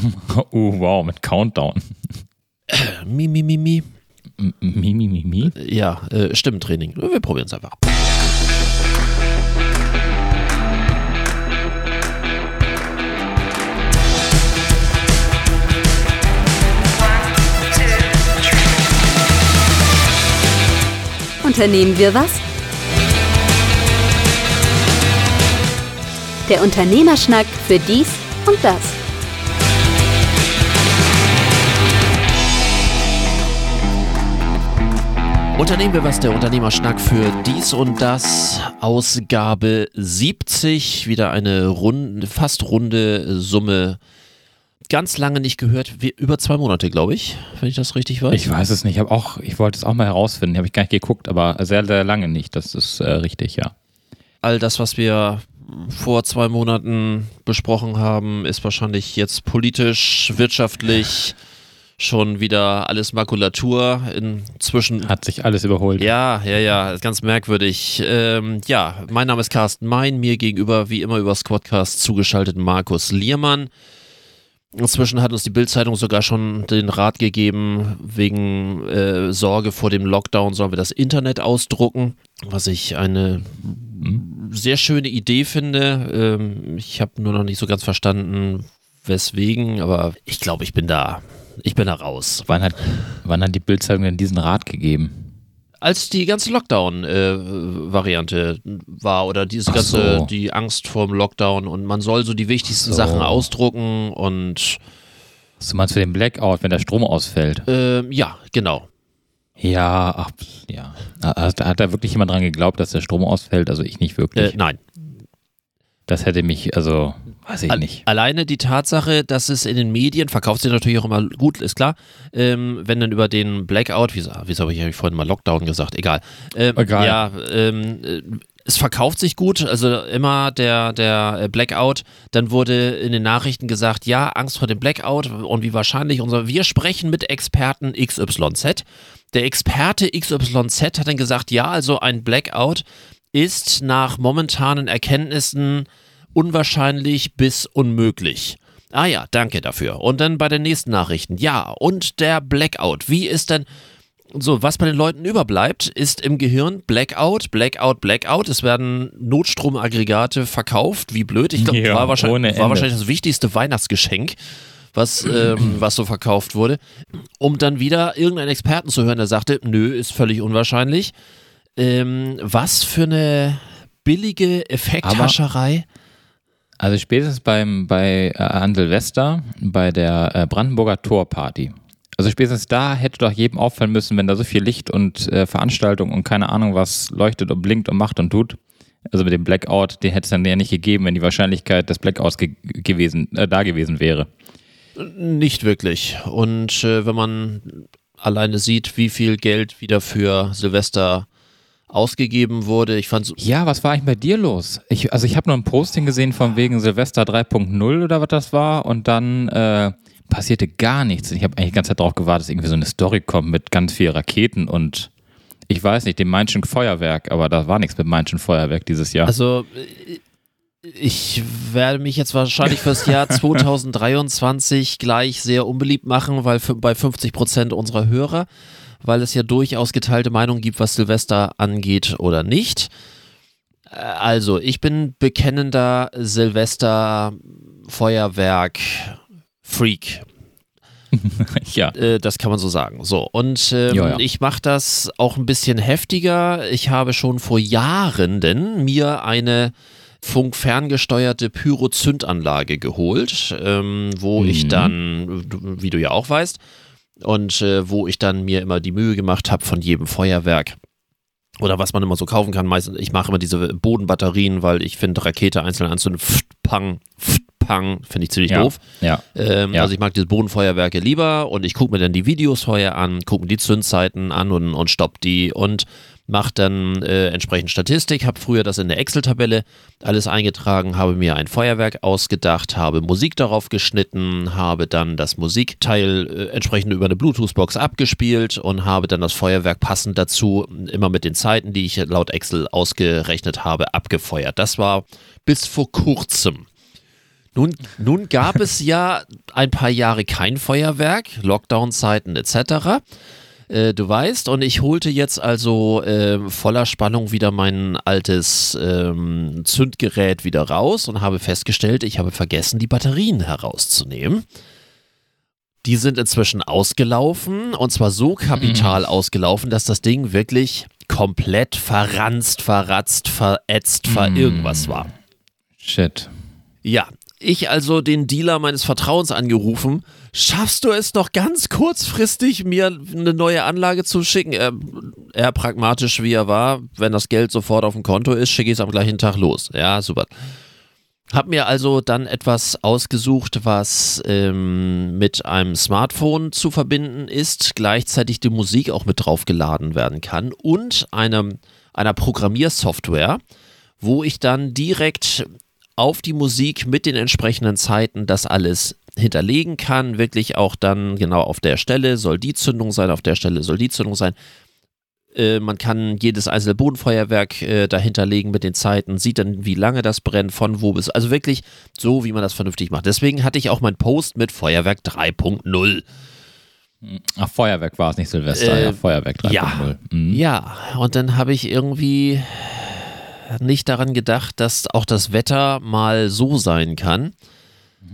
oh, wow, mit Countdown. Mi, mi, mi, mi. M- Mi, mi, mi, mi. Ja, äh, Stimmentraining. Wir probieren es einfach. Unternehmen wir was? Der Unternehmerschnack für dies und das. Unternehmen wir was, der Unternehmerschnack für dies und das. Ausgabe 70. Wieder eine runde, fast runde Summe. Ganz lange nicht gehört. Über zwei Monate, glaube ich, wenn ich das richtig weiß. Ich weiß es nicht. Ich, hab auch, ich wollte es auch mal herausfinden. Habe ich gar nicht geguckt, aber sehr, sehr lange nicht. Das ist äh, richtig, ja. All das, was wir vor zwei Monaten besprochen haben, ist wahrscheinlich jetzt politisch, wirtschaftlich schon wieder alles Makulatur. Inzwischen Hat sich alles überholt. Ja, ja, ja, ist ganz merkwürdig. Ähm, ja, mein Name ist Carsten Mein, mir gegenüber wie immer über Squadcast zugeschaltet Markus Liermann. Inzwischen hat uns die Bild-Zeitung sogar schon den Rat gegeben, wegen äh, Sorge vor dem Lockdown sollen wir das Internet ausdrucken, was ich eine sehr schöne Idee finde. Ähm, ich habe nur noch nicht so ganz verstanden, weswegen, aber ich glaube, ich bin da. Ich bin da raus. Wann hat, wann hat die Bildzeitung denn diesen Rat gegeben? als die ganze Lockdown-Variante war oder diese Ach ganze, so. die Angst vorm Lockdown und man soll so die wichtigsten So. Sachen ausdrucken und Was du meinst für den Blackout, wenn der Strom ausfällt? ähm, ja, genau. Ja, ach, ja. Hat, hat da wirklich jemand dran geglaubt, dass der Strom ausfällt? Also ich nicht Äh, wirklich. nein. das hätte mich, also, weiß ich nicht. Alleine die Tatsache, dass es in den Medien, verkauft sich natürlich auch immer gut, ist klar, ähm, wenn dann über den Blackout, wieso, wieso habe ich eigentlich vorhin mal Lockdown gesagt, egal. Ähm, Egal. Ja, ähm, äh, es verkauft sich gut, also immer der, der äh, Blackout, dann wurde in den Nachrichten gesagt, ja, Angst vor dem Blackout und wie wahrscheinlich unser, wir sprechen mit Experten XYZ. Der Experte XYZ hat dann gesagt, ja, also ein Blackout ist nach momentanen Erkenntnissen unwahrscheinlich bis unmöglich. Ah ja, danke dafür. Und dann bei den nächsten Nachrichten. Ja, und der Blackout. Wie ist denn. So, was bei den Leuten überbleibt, ist im Gehirn Blackout, Blackout, Blackout. Es werden Notstromaggregate verkauft. Wie blöd. Ich glaube, Ja, war, wahrscheinlich, war wahrscheinlich das wichtigste Weihnachtsgeschenk, was, ähm, was so verkauft wurde. Um dann wieder irgendeinen Experten zu hören, der sagte, nö, ist völlig unwahrscheinlich. Ähm, was für eine billige Effekthascherei. Also spätestens beim, bei äh, an Silvester, bei der äh, Brandenburger Torparty. Also spätestens da hätte doch jedem auffallen müssen, wenn da so viel Licht und äh, Veranstaltung und keine Ahnung was leuchtet und blinkt und macht und tut. Also mit dem Blackout, den hätte es dann ja nicht gegeben, wenn die Wahrscheinlichkeit des Blackouts ge gewesen, äh, da gewesen wäre. Nicht wirklich. Und äh, wenn man alleine sieht, wie viel Geld wieder für Silvester ausgegeben wurde, ich fand Ja, was war eigentlich bei dir los? Ich, also ich habe nur ein Posting gesehen von wegen Silvester 3.0 oder was das war und dann äh, passierte gar nichts. Ich habe eigentlich die ganze Zeit darauf gewartet, dass irgendwie so eine Story kommt mit ganz vielen Raketen und ich weiß nicht, dem Mainschen Feuerwerk, aber da war nichts mit Mainschen Feuerwerk dieses Jahr. Also, äh, ich werde mich jetzt wahrscheinlich fürs Jahr 2023 gleich sehr unbeliebt machen, weil bei 50 Prozent unserer Hörer, weil es ja durchaus geteilte Meinungen gibt, was Silvester angeht oder nicht. Äh, Also, ich bin bekennender Silvester-Feuerwerk-Freak. ja. Äh, das kann man so sagen. So, und ähm, Ja, ja. ich mache das auch ein bisschen heftiger. Ich habe schon vor Jahren denn mir eine funkferngesteuerte Pyro-Zündanlage geholt, ähm, wo ich Mhm. dann, du- wie du ja auch weißt, und äh, wo ich dann mir immer die Mühe gemacht habe von jedem Feuerwerk. Oder was man immer so kaufen kann. Meistens, ich mache immer diese Bodenbatterien, weil ich finde, Rakete einzeln anzünden, pft, pang, pft, pang, finde ich ziemlich Ja. doof. Ja. Ähm, Ja. Also ich mag diese Bodenfeuerwerke lieber und ich gucke mir dann die Videos vorher an, gucke mir die Zündzeiten an und, und stopp die und mache dann äh, entsprechend Statistik. Habe früher das in der Excel-Tabelle alles eingetragen, habe mir ein Feuerwerk ausgedacht, habe Musik darauf geschnitten, habe dann das Musikteil äh, entsprechend über eine Bluetooth-Box abgespielt und habe dann das Feuerwerk passend dazu immer mit den Zeiten, die ich laut Excel ausgerechnet habe, abgefeuert. Das war bis vor kurzem. Nun, nun gab es ja ein paar Jahre kein Feuerwerk, Lockdown-Zeiten etc. Äh, du weißt, und ich holte jetzt also äh, voller Spannung wieder mein altes ähm, Zündgerät wieder raus und habe festgestellt, ich habe vergessen, die Batterien herauszunehmen. Die sind inzwischen ausgelaufen und zwar so kapital mhm. ausgelaufen, dass das Ding wirklich komplett verranzt, verratzt, verätzt, ver mhm. irgendwas war. Shit. Ja, ich also den Dealer meines Vertrauens angerufen. Schaffst du es noch ganz kurzfristig, mir eine neue Anlage zu schicken? Er, er pragmatisch wie er war, wenn das Geld sofort auf dem Konto ist, schicke ich es am gleichen Tag los. Ja, super. Hab mir also dann etwas ausgesucht, was ähm, mit einem Smartphone zu verbinden ist, gleichzeitig die Musik auch mit draufgeladen werden kann und einem, einer Programmiersoftware, wo ich dann direkt auf die Musik mit den entsprechenden Zeiten das alles hinterlegen kann. Wirklich auch dann genau auf der Stelle soll die Zündung sein, auf der Stelle soll die Zündung sein. Äh, man kann jedes einzelne Bodenfeuerwerk äh, dahinterlegen mit den Zeiten, sieht dann, wie lange das brennt, von wo bis. Also wirklich so, wie man das vernünftig macht. Deswegen hatte ich auch meinen Post mit Feuerwerk 3.0. Ach, Feuerwerk war es nicht Silvester, Äh, ja, Feuerwerk 3.0. ja. Mhm. Ja, und dann habe ich irgendwie nicht daran gedacht, dass auch das Wetter mal so sein kann,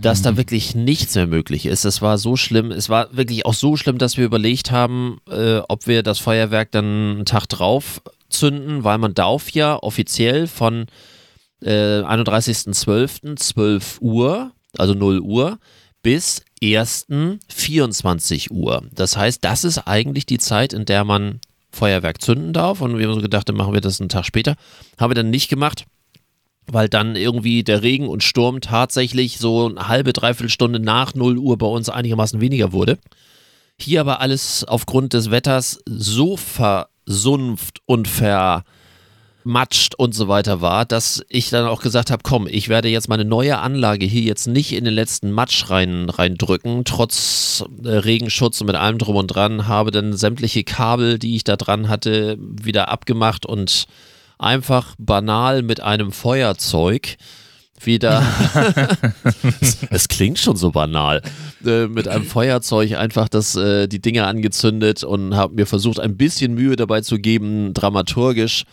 dass da wirklich nichts mehr möglich ist. Es war so schlimm, es war wirklich auch so schlimm, dass wir überlegt haben, äh, ob wir das Feuerwerk dann einen Tag drauf zünden, weil man darf ja offiziell von äh, 31.12. 12 Uhr, also 0 Uhr, bis 1. 24 Uhr. Das heißt, das ist eigentlich die Zeit, in der man Feuerwerk zünden darf. Und wir haben so gedacht, dann machen wir das einen Tag später. Haben wir dann nicht gemacht, weil dann irgendwie der Regen und Sturm tatsächlich so eine halbe, dreiviertel Stunde nach 0 Uhr bei uns einigermaßen weniger wurde. Hier aber alles aufgrund des Wetters so versumpft und vermatscht und so weiter war, dass ich dann auch gesagt habe, komm, ich werde jetzt meine neue Anlage hier jetzt nicht in den letzten Matsch rein, reindrücken, trotz äh, Regenschutz und mit allem drum und dran, habe dann sämtliche Kabel, die ich da dran hatte, wieder abgemacht und einfach banal mit einem Feuerzeug wieder. es, klingt schon so banal. Äh, mit einem Feuerzeug einfach das, äh, die Dinge angezündet und habe mir versucht, ein bisschen Mühe dabei zu geben, dramaturgisch.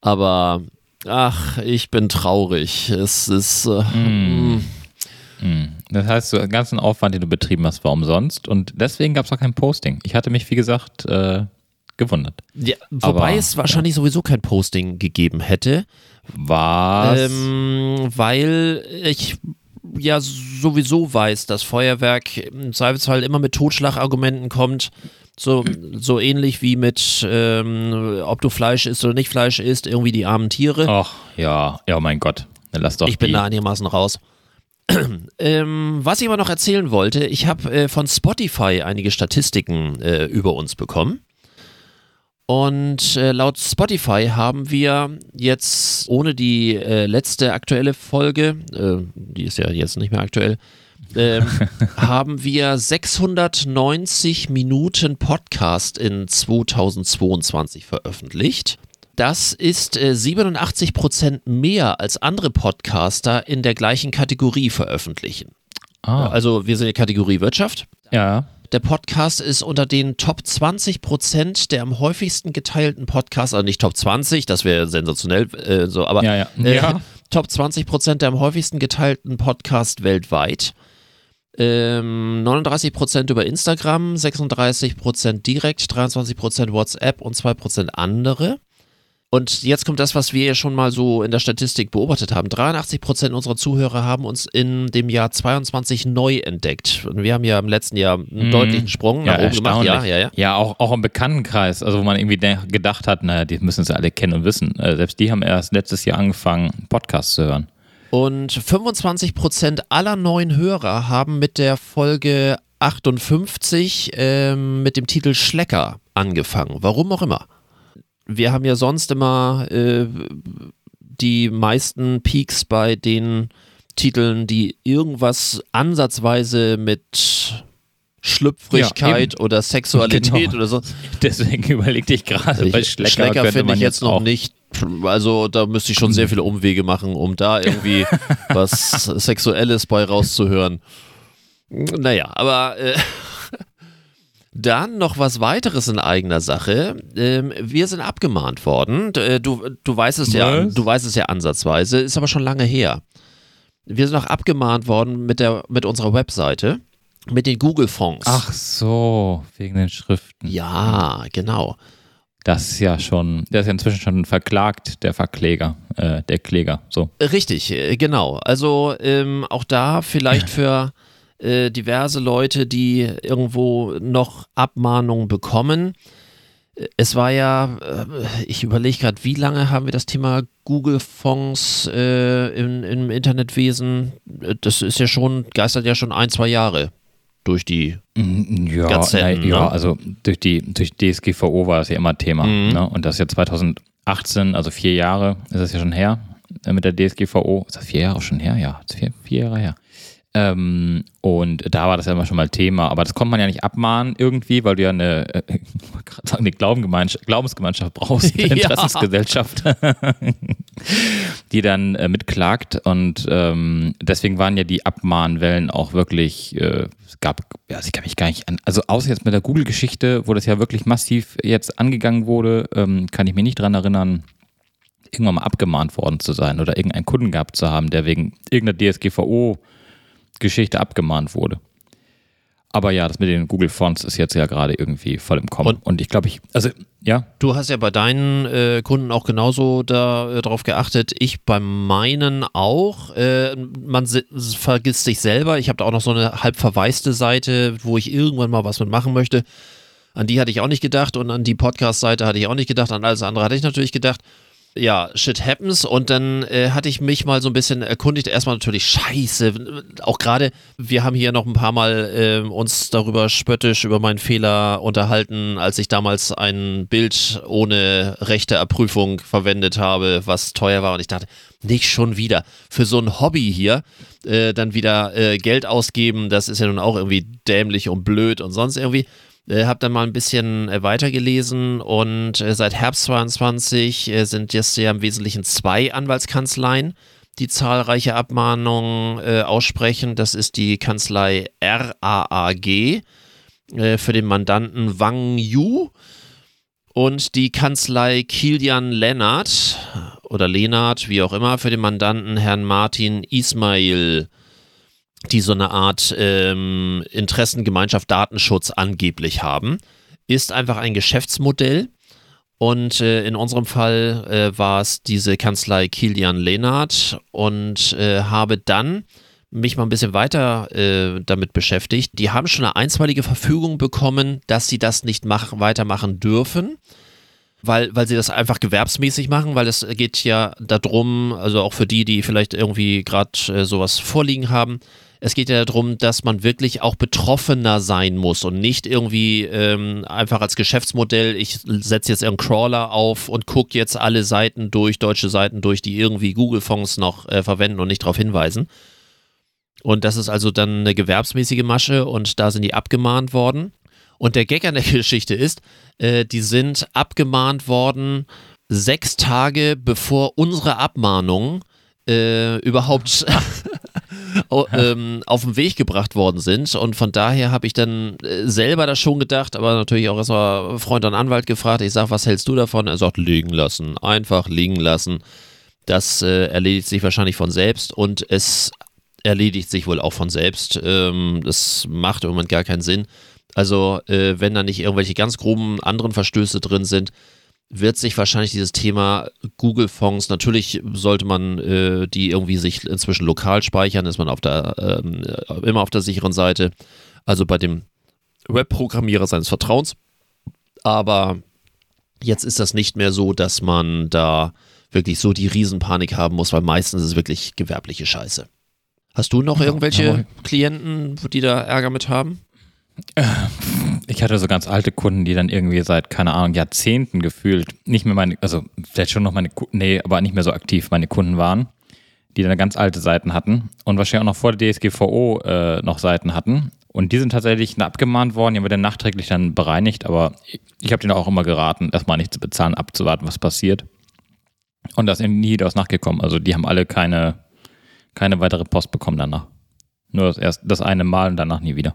Aber ach, ich bin traurig. Es ist. Äh, Mm. Mhm. Das heißt, so den ganzen Aufwand, den du betrieben hast, war umsonst und deswegen gab es auch kein Posting. Ich hatte mich, wie gesagt, gewundert. ja, wobei Aber, es wahrscheinlich sowieso kein Posting gegeben hätte. Was? Ähm, weil ich ja sowieso weiß, dass Feuerwerk im Zweifelsfall immer mit Totschlagargumenten kommt. So, so ähnlich wie mit, ähm, ob du Fleisch isst oder nicht Fleisch isst, irgendwie die armen Tiere. Ach, ja, ja, mein Gott. Dann lass doch ich bin da einigermaßen raus. ähm, was ich aber noch erzählen wollte, ich habe äh, von Spotify einige Statistiken äh, über uns bekommen. Und äh, laut Spotify haben wir jetzt ohne die äh, letzte aktuelle Folge, äh, die ist ja jetzt nicht mehr aktuell, ähm, haben wir 690 Minuten Podcast in 2022 veröffentlicht. Das ist äh, 87 Prozent mehr als andere Podcaster in der gleichen Kategorie veröffentlichen. ah, Also wir sind in der Kategorie Wirtschaft. ja. Der Podcast ist unter den Top 20 Prozent der am häufigsten geteilten Podcasts, also nicht Top 20, das wäre sensationell, äh, so, aber Ja, ja. Äh, Ja. Top 20 Prozent der am häufigsten geteilten Podcasts weltweit. Ähm, 39 Prozent über Instagram, 36 Prozent direkt, 23 Prozent WhatsApp und 2 Prozent andere. Und jetzt kommt das, was wir ja schon mal so in der Statistik beobachtet haben. 83 Prozent unserer Zuhörer haben uns in dem Jahr 22 neu entdeckt. Und wir haben ja im letzten Jahr einen Mhm. deutlichen Sprung Ja, nach oben gemacht. Ja, ja, ja. Ja, auch, auch im Bekanntenkreis, also wo man irgendwie gedacht hat, naja, die müssen es alle kennen und wissen. Äh, selbst die haben erst letztes Jahr angefangen, Podcasts zu hören. Und 25 Prozent aller neuen Hörer haben mit der Folge 58 ähm, mit dem Titel Schlecker angefangen. Warum auch immer. Wir haben ja sonst immer äh, die meisten Peaks bei den Titeln, die irgendwas ansatzweise mit Schlüpfrigkeit Ja, oder Sexualität Genau. oder so. Deswegen überlegte ich gerade, bei Ich, Schlecker, Schlecker finde ich jetzt noch auch- nicht. Also da müsste ich schon sehr viele Umwege machen, um da irgendwie was Sexuelles bei rauszuhören. Naja, aber äh, dann noch was weiteres in eigener Sache. Ähm, wir sind abgemahnt worden. Äh, Du, du weißt es ja, Was? du weißt es ja ansatzweise, ist aber schon lange her. Wir sind auch abgemahnt worden mit der mit unserer Webseite, mit den Google-Fonds. Ach so, wegen den Schriften. Ja, genau. Das ist ja schon, der ist ja inzwischen schon verklagt, der Verkläger, äh, der Kläger. So. Richtig, äh, genau. Also ähm, auch da vielleicht für äh, diverse Leute, die irgendwo noch Abmahnungen bekommen. Äh, Es war ja, äh, ich überlege gerade, wie lange haben wir das Thema Google-Fonds äh, im, im Internetwesen? Das ist ja schon, geistert ja schon ein, zwei Jahre durch die. Mm, Ja, Gazetten, na, ja ne? also durch die durch DSGVO war das ja immer Thema. Mhm. Ne? Und das ist ja 2018, also vier Jahre ist das ja schon her mit der DSGVO. Ist das vier Jahre schon her? Ja, vier, vier Jahre her. Ähm, und da war das ja immer schon mal Thema, aber das konnte man ja nicht abmahnen irgendwie, weil du ja eine, äh, sagen, eine Glaubensgemeinschaft brauchst, eine. Interessensgesellschaft, die dann äh, mitklagt und ähm, deswegen waren ja die Abmahnwellen auch wirklich, äh, es gab, ja, also ich kann mich gar nicht an, also außer jetzt mit der Google-Geschichte, wo das ja wirklich massiv jetzt angegangen wurde, ähm, kann ich mich nicht dran erinnern, irgendwann mal abgemahnt worden zu sein oder irgendeinen Kunden gehabt zu haben, der wegen irgendeiner DSGVO-Geschichte abgemahnt wurde. Aber ja, das mit den Google Fonts ist jetzt ja gerade irgendwie voll im Kommen. Und- Und, ich glaube, ich, also ja, Du hast ja bei deinen äh, Kunden auch genauso da, äh, geachtet. Ich bei meinen auch. Äh, man vergisst sich selber. Ich habe da auch noch so eine halb verwaiste Seite, wo ich irgendwann mal was mitmachen möchte. An die hatte ich auch nicht gedacht und an die Podcast-Seite hatte ich auch nicht gedacht. An alles andere hatte ich natürlich gedacht. Ja, shit happens. Und dann äh, hatte ich mich mal so ein bisschen erkundigt. Erstmal natürlich scheiße. Auch gerade, wir haben hier noch ein paar Mal äh, uns darüber spöttisch über meinen Fehler unterhalten, als ich damals ein Bild ohne rechte Erprüfung verwendet habe, was teuer war. Und ich dachte, nicht schon wieder. Für so ein Hobby hier äh, dann wieder äh, Geld ausgeben, das ist ja nun auch irgendwie dämlich und blöd und sonst irgendwie. Äh, hab dann mal ein bisschen äh, weitergelesen und äh, seit Herbst 22 äh, sind jetzt ja im Wesentlichen zwei Anwaltskanzleien, die zahlreiche Abmahnungen äh, aussprechen. Das ist die Kanzlei RAAG äh, für den Mandanten Wang Yu und die Kanzlei Kilian Lennart oder Lenart, wie auch immer, für den Mandanten Herrn Martin Ismail die so eine Art ähm, Interessengemeinschaft Datenschutz angeblich haben, ist einfach ein Geschäftsmodell. Und äh, in unserem Fall äh, war es diese Kanzlei Kilian Lehnert und äh, habe dann mich mal ein bisschen weiter äh, damit beschäftigt. Die haben schon eine einstweilige Verfügung bekommen, dass sie das nicht mach weitermachen dürfen weil, weil sie das einfach gewerbsmäßig machen, weil es geht ja darum, also auch für die, die vielleicht irgendwie gerade äh, sowas vorliegen haben, es geht ja darum, dass man wirklich auch betroffener sein muss und nicht irgendwie ähm, einfach als Geschäftsmodell, ich setze jetzt irgendeinen Crawler auf und gucke jetzt alle Seiten durch, deutsche Seiten durch, die irgendwie Google-Fonds noch äh, verwenden und nicht darauf hinweisen. Und das ist also dann eine gewerbsmäßige Masche und da sind die abgemahnt worden. Und der Gag an der Geschichte ist, äh, die sind abgemahnt worden sechs Tage bevor unsere Abmahnungen äh, überhaupt au- ähm, auf den Weg gebracht worden sind. Und von daher habe ich dann äh, selber das schon gedacht, aber natürlich auch erstmal Freund und Anwalt gefragt. Ich sage, was hältst du davon? Er sagt, liegen lassen, einfach liegen lassen. Das äh, erledigt sich wahrscheinlich von selbst und es erledigt sich wohl auch von selbst. Ähm, das macht im Moment gar keinen Sinn. Also, äh, wenn da nicht irgendwelche ganz groben anderen Verstöße drin sind, wird sich wahrscheinlich dieses Thema Google-Fonds, natürlich sollte man äh, die irgendwie sich inzwischen lokal speichern, ist man auf der, ähm, äh, immer auf der sicheren Seite, also bei dem Webprogrammierer seines Vertrauens. Aber jetzt ist das nicht mehr so, dass man da wirklich so die Riesenpanik haben muss, weil meistens ist es wirklich gewerbliche Scheiße. Hast du noch Ja, irgendwelche aber- Klienten, die da Ärger mit haben? Ich hatte so ganz alte Kunden, die dann irgendwie seit, keine Ahnung, Jahrzehnten gefühlt nicht mehr meine, also vielleicht schon noch meine, nee, aber nicht mehr so aktiv meine Kunden waren, die dann ganz alte Seiten hatten und wahrscheinlich auch noch vor der DSGVO äh, noch Seiten hatten Und die sind tatsächlich abgemahnt worden, die haben wir dann nachträglich dann bereinigt, aber ich habe denen auch immer geraten, erstmal nicht zu bezahlen, abzuwarten, was passiert. Und da ist eben nie was nachgekommen. Also die haben alle keine, keine weitere Post bekommen danach. Nur das, erst, das eine Mal und danach nie wieder.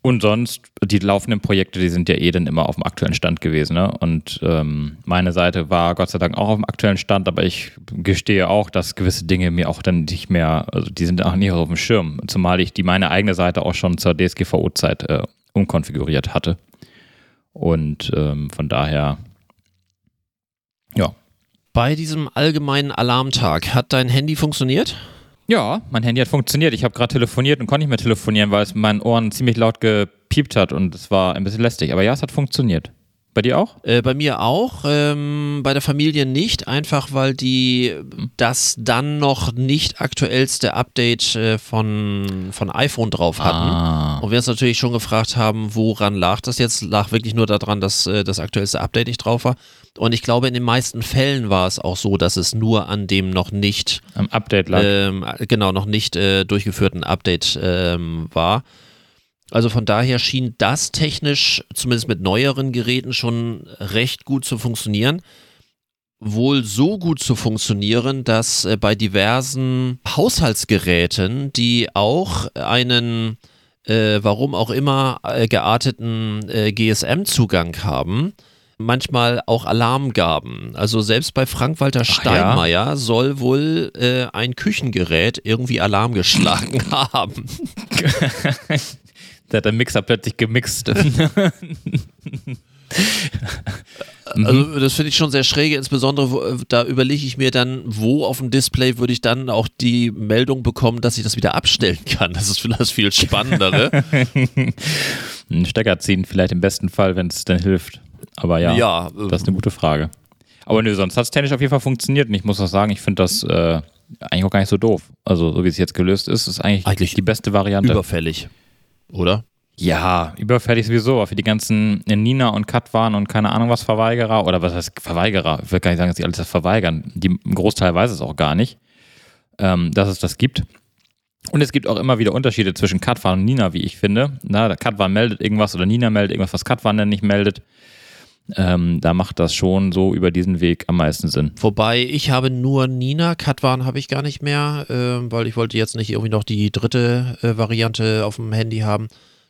Und sonst, die laufenden Projekte, die sind ja eh dann immer auf dem aktuellen Stand gewesen. Ne? Und ähm, meine Seite war Gott sei Dank auch auf dem aktuellen Stand, aber ich gestehe auch, dass gewisse Dinge mir auch dann nicht mehr, also die sind auch nicht auf dem Schirm. Zumal ich die meine eigene Seite auch schon zur DSGVO-Zeit äh, umkonfiguriert hatte. Und ähm, von daher, ja. Bei diesem allgemeinen Alarmtag hat dein Handy funktioniert? Ja, mein Handy hat funktioniert. Ich habe gerade telefoniert und konnte nicht mehr telefonieren, weil es in meinen Ohren ziemlich laut gepiept hat und es war ein bisschen lästig. Aber ja, es hat funktioniert. Bei dir auch? Äh, bei mir auch. Ähm, bei der Familie nicht, einfach weil die das dann noch nicht aktuellste Update äh, von, von iPhone drauf hatten. Ah. Und wir uns natürlich schon gefragt haben, woran lag das jetzt? Lag wirklich nur daran, dass äh, das aktuellste Update nicht drauf war. Und ich glaube, in den meisten Fällen war es auch so, dass es nur an dem noch nicht Am Update lag. ähm, genau noch nicht äh, durchgeführten Update ähm, war. Also von daher schien das technisch, zumindest mit neueren Geräten, schon recht gut zu funktionieren. Wohl so gut zu funktionieren, dass äh, bei diversen Haushaltsgeräten, die auch einen, äh, warum auch immer, äh, gearteten äh, GSM-Zugang haben, manchmal auch Alarm gaben. Also selbst bei Frank-Walter ja? Steinmeier soll wohl äh, ein Küchengerät irgendwie Alarm geschlagen haben. Da hat der Mixer plötzlich gemixt. Also das finde ich schon sehr schräge, insbesondere wo, äh, da überlege ich mir dann, wo auf dem Display würde ich dann auch die Meldung bekommen, dass ich das wieder abstellen kann. Das ist vielleicht das viel Spannendere. Einen Stecker ziehen, vielleicht im besten Fall, wenn es dann hilft. Aber ja, Ja, das ist eine gute Frage. Aber nö, sonst hat es technisch auf jeden Fall funktioniert. Und ich muss auch sagen, ich finde das äh, eigentlich auch gar nicht so doof. Also, so wie es jetzt gelöst ist, ist eigentlich, Eigentlich die beste Variante. Überfällig, oder? Ja, überfällig sowieso, aber für die ganzen Nina und Katwan und keine Ahnung was Verweigerer oder was heißt Verweigerer, ich will gar nicht sagen, dass die alles das verweigern. Die, ein Großteil weiß es auch gar nicht, ähm, dass es das gibt. Und es gibt auch immer wieder Unterschiede zwischen Katwan und Nina, wie ich finde. Na, der Katwan meldet irgendwas oder Nina meldet irgendwas, was Katwan dann nicht meldet. Ähm, da macht das schon so über diesen Weg am meisten Sinn. Wobei ich habe nur Nina, Katwan habe ich gar nicht mehr, äh, weil ich wollte jetzt nicht irgendwie noch die dritte äh, Variante auf dem Handy haben.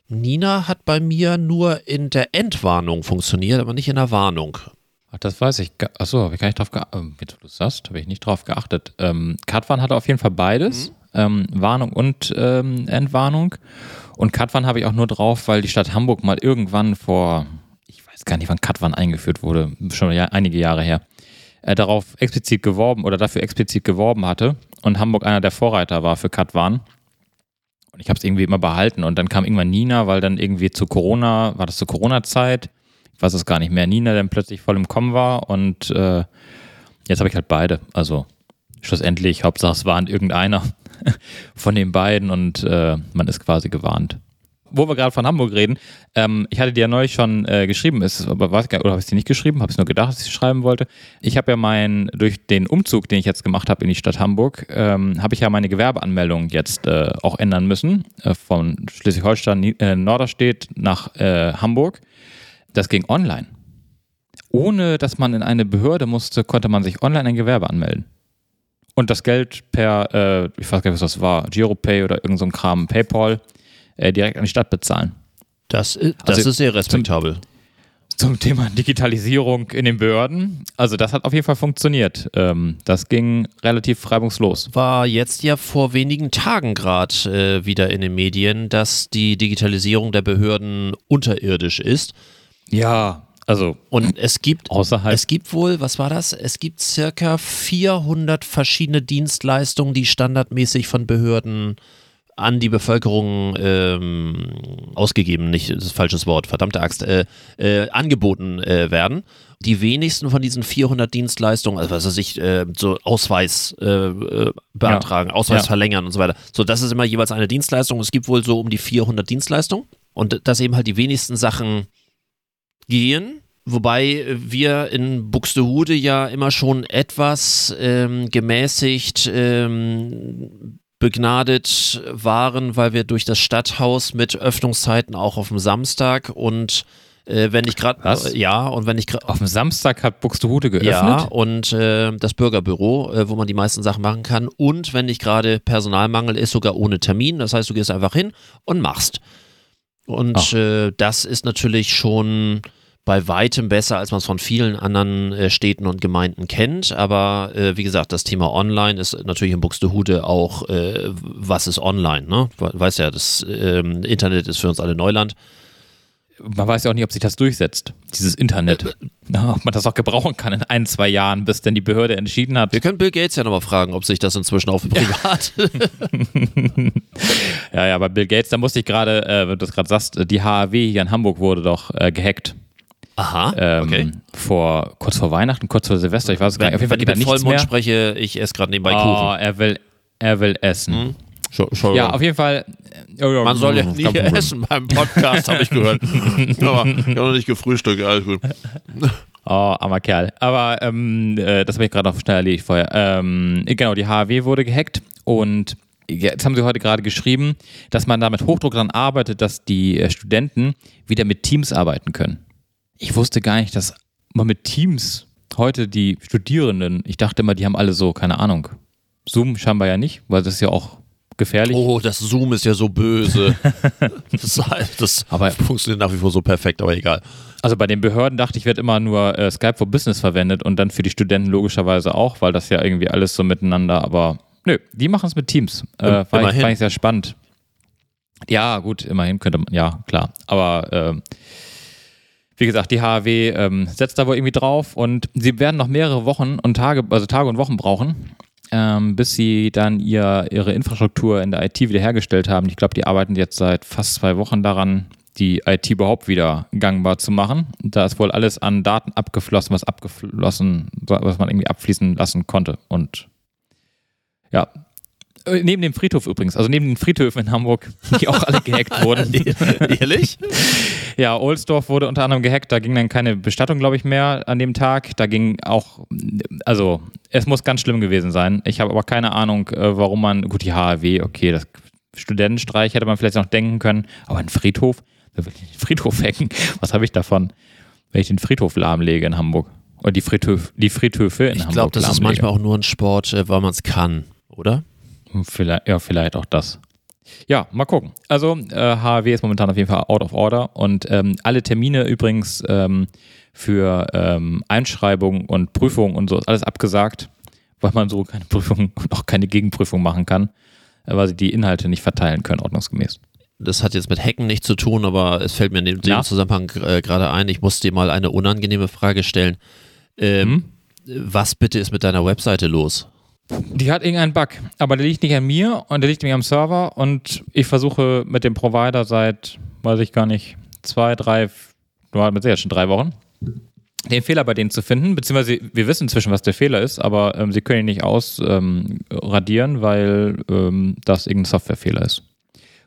Nina hat bei mir nur in der Entwarnung funktioniert, aber nicht in der Warnung. Ach, das weiß ich. gar- Achso, habe ich gar nicht drauf geachtet. Jetzt, wo du sagst, habe ich nicht drauf geachtet. Ähm, Katwan hatte auf jeden Fall beides. Ähm, Warnung und ähm, Entwarnung. Und Katwan habe ich auch nur drauf, weil die Stadt Hamburg mal irgendwann vor, weiß gar nicht, wann Katwan eingeführt wurde, schon einige Jahre her, äh, darauf explizit geworben oder dafür explizit geworben hatte. Und Hamburg einer der Vorreiter war für Katwan. Und ich habe es irgendwie immer behalten. Und dann kam irgendwann Nina, weil dann irgendwie zu Corona, war das zur Corona-Zeit? Ich weiß es gar nicht mehr. Nina dann plötzlich voll im Kommen war und äh, jetzt habe ich halt beide. Also schlussendlich, Hauptsache es warnt irgendeiner von den beiden und äh, man ist quasi gewarnt. Wo wir gerade von Hamburg reden, ähm, ich hatte dir ja neulich schon äh, geschrieben, ist, aber oder habe ich es dir nicht geschrieben? Habe ich nur gedacht, dass ich es schreiben wollte. Ich habe ja mein, durch den Umzug, den ich jetzt gemacht habe in die Stadt Hamburg, ähm, habe ich ja meine Gewerbeanmeldung jetzt äh, auch ändern müssen. Äh, von Schleswig-Holstein, äh, Norderstedt nach äh, Hamburg. Das ging online. Ohne dass man in eine Behörde musste, konnte man sich online ein Gewerbe anmelden. Und das Geld per, äh, ich weiß gar nicht, was das war, Giropay oder irgend so Kram, PayPal, äh, direkt an die Stadt bezahlen. Das, ist, das Also ist sehr respektabel. Zum Thema Digitalisierung in den Behörden. Also das hat auf jeden Fall funktioniert. Ähm, das ging relativ reibungslos. War jetzt ja vor wenigen Tagen gerade äh, wieder in den Medien, dass die Digitalisierung der Behörden unterirdisch ist. Ja, also Und es gibt außerhalb. Es gibt wohl, was war das? Es gibt circa 400 verschiedene Dienstleistungen, die standardmäßig von Behörden an die Bevölkerung ähm, ausgegeben, nicht das ist ein falsches Wort, verdammte Axt, äh, äh, angeboten äh, werden. Die wenigsten von diesen 400 Dienstleistungen, also was weiß ich, äh, so Ausweis äh, äh, beantragen, Ausweis Ja. verlängern und so weiter. So, das ist immer jeweils eine Dienstleistung. Es gibt wohl so um die 400 Dienstleistungen und dass eben halt die wenigsten Sachen gehen. Wobei wir in Buxtehude ja immer schon etwas ähm, gemäßigt ähm, begnadet waren, weil wir durch das Stadthaus mit Öffnungszeiten auch auf dem Samstag und äh, wenn ich gerade äh, ja und wenn ich gerade Auf dem Samstag hat Buxtehude geöffnet. ja und äh, das Bürgerbüro, äh, wo man die meisten Sachen machen kann und wenn nicht gerade Personalmangel ist, sogar ohne Termin. Das heißt, du gehst einfach hin und machst. Und Ach. äh, das ist natürlich schon bei weitem besser, als man es von vielen anderen äh, Städten und Gemeinden kennt. Aber äh, wie gesagt, das Thema Online ist natürlich in Buxtehude auch, äh, was ist online? Ne? We- Weiß ja, das ähm, Internet ist für uns alle Neuland. Man weiß ja auch nicht, ob sich das durchsetzt, dieses Internet. Na, ob man das auch gebrauchen kann in ein, zwei Jahren, bis denn die Behörde entschieden hat. Wir können Bill Gates ja nochmal fragen, ob sich das inzwischen auch für privat. Ja, ja, bei Bill Gates, da musste ich gerade, äh, wenn du das gerade sagst, die HAW hier in Hamburg wurde doch äh, gehackt. Aha, Ähm, okay. vor, kurz vor Weihnachten, kurz vor Silvester, ich weiß es gar Wenn, nicht. Auf jeden Fall wenn ich geht da mit nichts Vollmond mehr. spreche, ich esse gerade nebenbei Oh, Kuchen. er will, er will essen. Entschuldigung. Ja, auf jeden Fall. äh, oh, Man soll ja Problem. essen beim Podcast, habe ich gehört. Aber ich habe noch nicht gefrühstückt, alles gut. Oh, armer Kerl. Aber ähm, äh, das habe ich gerade noch schnell erledigt vorher. Ähm, genau, die HAW wurde gehackt und jetzt haben sie heute gerade geschrieben, dass man da mit Hochdruck daran arbeitet, dass die äh, Studenten wieder mit Teams arbeiten können. Ich wusste gar nicht, dass man mit Teams heute die Studierenden, ich dachte immer, die haben alle so, keine Ahnung. Zoom scheinbar ja nicht, weil das ist ja auch gefährlich. Oh, das Zoom ist ja so böse. Das, das Aber- funktioniert nach wie vor so perfekt, aber egal. Also bei den Behörden dachte ich, wird immer nur äh, Skype for Business verwendet und dann für die Studenten logischerweise auch, weil das ja irgendwie alles so miteinander, aber nö, die machen es mit Teams. Äh, fand, ich, fand ich sehr spannend. Ja, gut, immerhin könnte man, ja, klar. Aber ähm, wie gesagt, die HAW ähm, setzt da wohl irgendwie drauf und sie werden noch mehrere Wochen und Tage, also Tage und Wochen brauchen, ähm, bis sie dann ihr, ihre Infrastruktur in der IT wiederhergestellt haben. Ich glaube, die arbeiten jetzt seit fast zwei Wochen daran, die IT überhaupt wieder gangbar zu machen. Da ist wohl alles an Daten abgeflossen, was abgeflossen, was man irgendwie abfließen lassen konnte. Und ja, neben dem Friedhof übrigens, also neben den Friedhöfen in Hamburg, die auch alle gehackt wurden. Ehrlich? Ja, Ohlsdorf wurde unter anderem gehackt. Da ging dann keine Bestattung, glaube ich, mehr an dem Tag. Da ging auch, also es muss ganz schlimm gewesen sein. Ich habe aber keine Ahnung, äh, warum man, gut, die HAW, okay, das Studentenstreich hätte man vielleicht noch denken können, aber ein Friedhof, wer will den Friedhof hacken? Was habe ich davon, wenn ich den Friedhof lahmlege in Hamburg? Oder die, Friedhöf, die Friedhöfe in Ich Hamburg glaube, das ist manchmal auch nur ein Sport, äh, weil man es kann, oder? Vielleicht, ja, vielleicht auch das. Ja, mal gucken. Also äh, HAW ist momentan auf jeden Fall out of order und ähm, alle Termine übrigens ähm, für ähm, Einschreibung und Prüfung und so ist alles abgesagt, weil man so keine Prüfung und auch keine Gegenprüfung machen kann, äh, weil sie die Inhalte nicht verteilen können, ordnungsgemäß. Das hat jetzt mit Hacken nichts zu tun, aber es fällt mir in dem, Ja. Zusammenhang äh, gerade ein, ich muss dir mal eine unangenehme Frage stellen. Ähm, Was bitte ist mit deiner Webseite los? Die hat irgendeinen Bug, aber der liegt nicht an mir und der liegt nämlich am Server und ich versuche mit dem Provider seit, weiß ich gar nicht, zwei, drei, war mit Sicherheit schon drei Wochen, den Fehler bei denen zu finden, beziehungsweise wir wissen inzwischen, was der Fehler ist, aber ähm, sie können ihn nicht ausradieren, ähm, weil ähm, das irgendein Softwarefehler ist.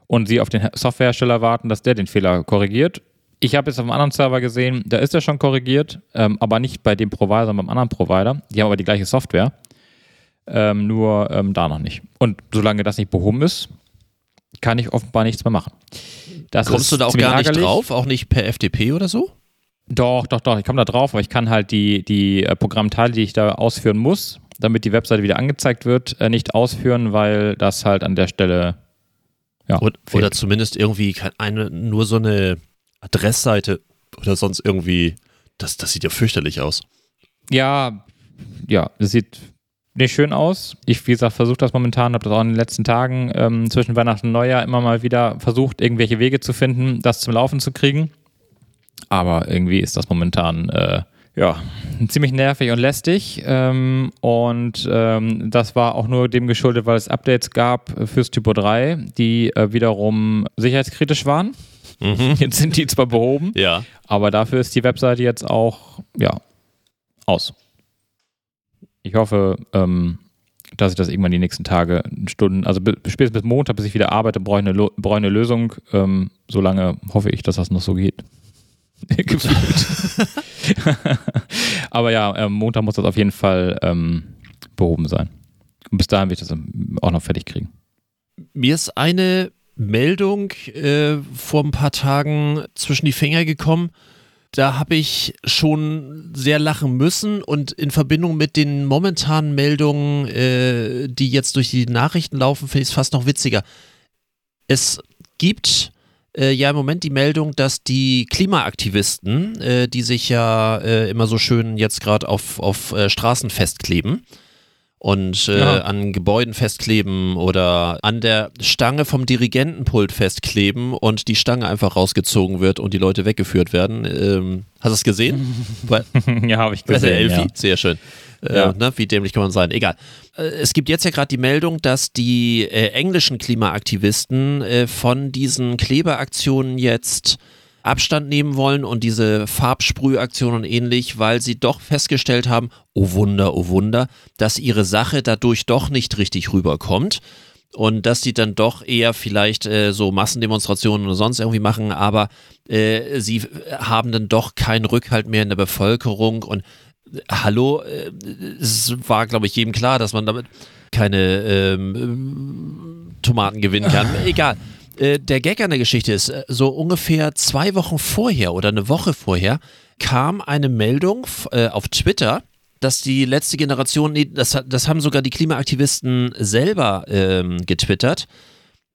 Und sie auf den Softwarehersteller warten, dass der den Fehler korrigiert. Ich habe jetzt auf einem anderen Server gesehen, da ist er schon korrigiert, ähm, aber nicht bei dem Provider, sondern beim anderen Provider. Die haben aber die gleiche Software. Ähm, nur ähm, da noch nicht. Und solange das nicht behoben ist, kann ich offenbar nichts mehr machen. Das Kommst du da auch gar nicht ärgerlich. drauf? Auch nicht per FTP oder so? Doch, doch, doch. Ich komme da drauf, aber ich kann halt die, die äh, Programmteile, die ich da ausführen muss, damit die Webseite wieder angezeigt wird, äh, nicht ausführen, weil das halt an der Stelle ja, Oder, oder zumindest irgendwie eine, nur so eine Adressseite oder sonst irgendwie. Das, das sieht ja fürchterlich aus. Ja, ja, das sieht nicht schön aus. Ich, wie gesagt, versuche das momentan, habe das auch in den letzten Tagen ähm, zwischen Weihnachten und Neujahr immer mal wieder versucht, irgendwelche Wege zu finden, das zum Laufen zu kriegen. Aber irgendwie ist das momentan äh, ja ziemlich nervig und lästig. Ähm, und ähm, das war auch nur dem geschuldet, weil es Updates gab fürs Typo 3, die äh, wiederum sicherheitskritisch waren. Jetzt sind die zwar behoben, Ja. aber dafür ist die Webseite jetzt auch, ja, aus. Ich hoffe, ähm, dass ich das irgendwann die nächsten Tage, Stunden, also spätestens bis Montag, bis ich wieder arbeite, brauche ich eine, brauche eine Lösung. Ähm, solange hoffe ich, dass das noch so geht. Gefühlt. aber ja, ähm, Montag muss das auf jeden Fall ähm, behoben sein. Und bis dahin will ich das ähm, auch noch fertig kriegen. Mir ist eine Meldung äh, vor ein paar Tagen zwischen die Finger gekommen. Da habe ich schon sehr lachen müssen und in Verbindung mit den momentanen Meldungen, äh, die jetzt durch die Nachrichten laufen, finde ich es fast noch witziger. Es gibt äh, ja im Moment die Meldung, dass die Klimaaktivisten, äh, die sich ja äh, immer so schön jetzt gerade auf, auf äh, Straßen festkleben, und äh, ja. an Gebäuden festkleben oder an der Stange vom Dirigentenpult festkleben und die Stange einfach rausgezogen wird und die Leute weggeführt werden. Ähm, hast du es gesehen? ja, habe ich gesehen. Elfie, ja. sehr schön. Äh, ja. ne, wie dämlich kann man sein? Egal. Äh, es gibt jetzt ja gerade die Meldung, dass die äh, englischen Klimaaktivisten äh, von diesen Klebeaktionen jetzt Abstand nehmen wollen und diese Farbsprühaktion und ähnlich, weil sie doch festgestellt haben, oh Wunder, oh Wunder, dass ihre Sache dadurch doch nicht richtig rüberkommt und dass sie dann doch eher vielleicht äh, so Massendemonstrationen oder sonst irgendwie machen, aber äh, sie haben dann doch keinen Rückhalt mehr in der Bevölkerung und äh, hallo, äh, es war glaube ich jedem klar, dass man damit keine ähm, Tomaten gewinnen kann. Egal. Äh, der Gag an der Geschichte ist, äh, so ungefähr zwei Wochen vorher oder eine Woche vorher kam eine Meldung äh, auf Twitter, dass die letzte Generation, das, das haben sogar die Klimaaktivisten selber ähm, getwittert,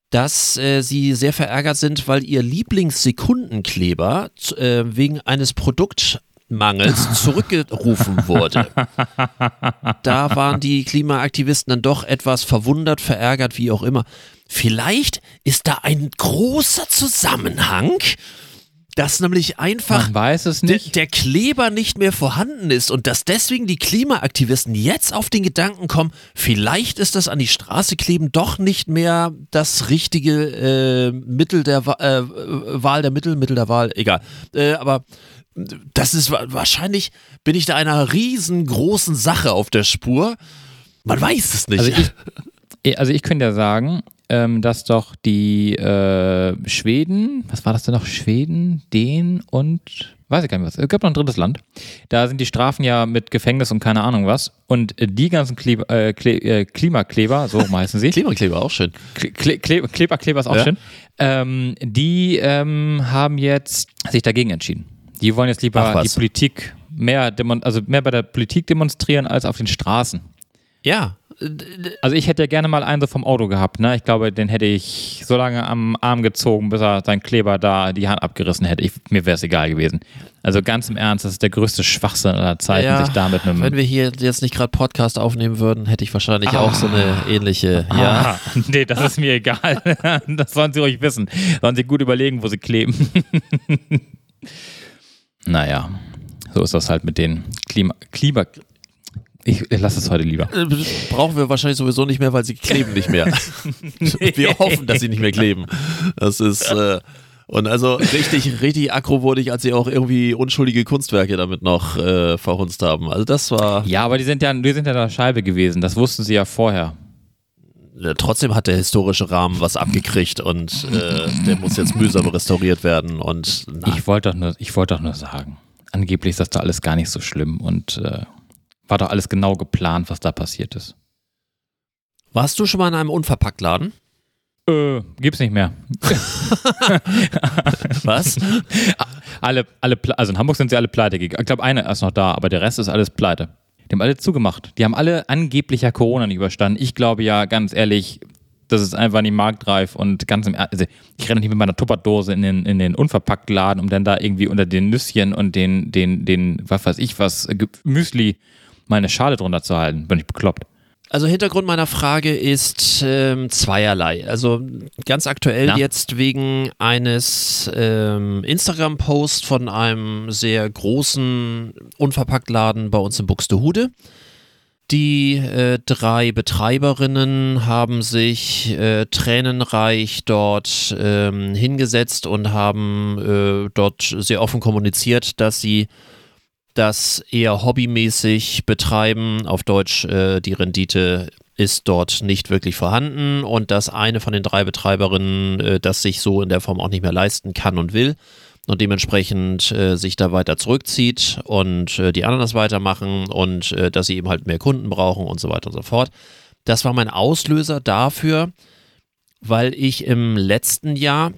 dass äh, sie sehr verärgert sind, weil ihr Lieblingssekundenkleber äh, wegen eines Produktmangels zurückgerufen wurde. da waren die Klimaaktivisten dann doch etwas verwundert, verärgert, wie auch immer. Vielleicht ist da ein großer Zusammenhang, dass nämlich einfach. Der, der Kleber nicht mehr vorhanden ist und dass deswegen die Klimaaktivisten jetzt auf den Gedanken kommen, vielleicht ist das an die Straße kleben doch nicht mehr das richtige äh, Mittel der äh, Wahl der Mittel, Mittel der Wahl, egal. Äh, aber das ist wahrscheinlich, bin ich da einer riesengroßen Sache auf der Spur. Man weiß es nicht. Also ich, also ich könnte ja sagen, ähm, dass doch die äh, Schweden, was war das denn noch? Schweden, Dänen und weiß ich gar nicht was. Es gab noch ein drittes Land. Da sind die Strafen ja mit Gefängnis und keine Ahnung was. Und äh, die ganzen Kleber, äh, Kle äh, Klimakleber, so heißen sie. Klimakleber auch schön. Kle Kle Kleberkleber ist auch ja. schön. Ähm, die ähm, haben jetzt sich dagegen entschieden. Die wollen jetzt lieber die Politik mehr, also mehr bei der Politik demonstrieren als auf den Straßen. Ja, also ich hätte ja gerne mal einen so vom Auto gehabt, ne? Ich glaube, den hätte ich so lange am Arm gezogen, bis er seinen Kleber da die Hand abgerissen hätte. Ich, mir wäre es egal gewesen. Also ganz im Ernst, das ist der größte Schwachsinn aller Zeiten, ja, sich damit einem. Wenn wir hier jetzt nicht gerade Podcast aufnehmen würden, hätte ich wahrscheinlich ah. auch so eine ähnliche. Ah. Ja. Nee, das ist mir egal. das sollen sie ruhig wissen. Sollen sie gut überlegen, wo sie kleben. naja, so ist das halt mit den Klima, Klima, ich, ich lasse es heute lieber. Äh, brauchen wir wahrscheinlich sowieso nicht mehr, weil sie kleben nicht mehr. wir hoffen, dass sie nicht mehr kleben. Das ist. Äh, und also richtig, richtig aggro wurde ich, als sie auch irgendwie unschuldige Kunstwerke damit noch äh, verhunzt haben. Also das war. Ja, aber die sind ja, die sind ja da Scheibe gewesen. Das wussten sie ja vorher. Ja, trotzdem hat der historische Rahmen was abgekriegt und äh, der muss jetzt mühsam restauriert werden. Und na. ich wollte doch nur, ich wollte doch nur sagen, angeblich ist das da alles gar nicht so schlimm und äh, war doch alles genau geplant, was da passiert ist. Warst du schon mal in einem Unverpacktladen? Äh, gibt's nicht mehr. was? alle, alle, also in Hamburg sind sie alle pleite gegangen. Ich glaube, einer ist noch da, aber der Rest ist alles pleite. Die haben alle zugemacht. Die haben alle angeblich ja Corona nicht überstanden. Ich glaube ja, ganz ehrlich, das ist einfach nicht marktreif und ganz im Ernst, also ich renne nicht mit meiner Tupperdose in den, in den Unverpacktladen, um dann da irgendwie unter den Nüsschen und den, den, den, was weiß ich was, Müsli meine Schale drunter zu halten. Bin ich bekloppt. Also Hintergrund meiner Frage ist ähm, zweierlei. Also ganz aktuell Na? jetzt wegen eines ähm, Instagram-Posts von einem sehr großen Unverpacktladen bei uns in Buxtehude. Die äh, drei Betreiberinnen haben sich äh, tränenreich dort ähm, hingesetzt und haben äh, dort sehr offen kommuniziert, dass sie das eher hobbymäßig betreiben. Auf Deutsch, äh, die Rendite ist dort nicht wirklich vorhanden und dass eine von den drei Betreiberinnen äh, das sich so in der Form auch nicht mehr leisten kann und will und dementsprechend äh, sich da weiter zurückzieht und äh, die anderen das weitermachen und äh, dass sie eben halt mehr Kunden brauchen und so weiter und so fort. Das war mein Auslöser dafür, weil ich im letzten Jahr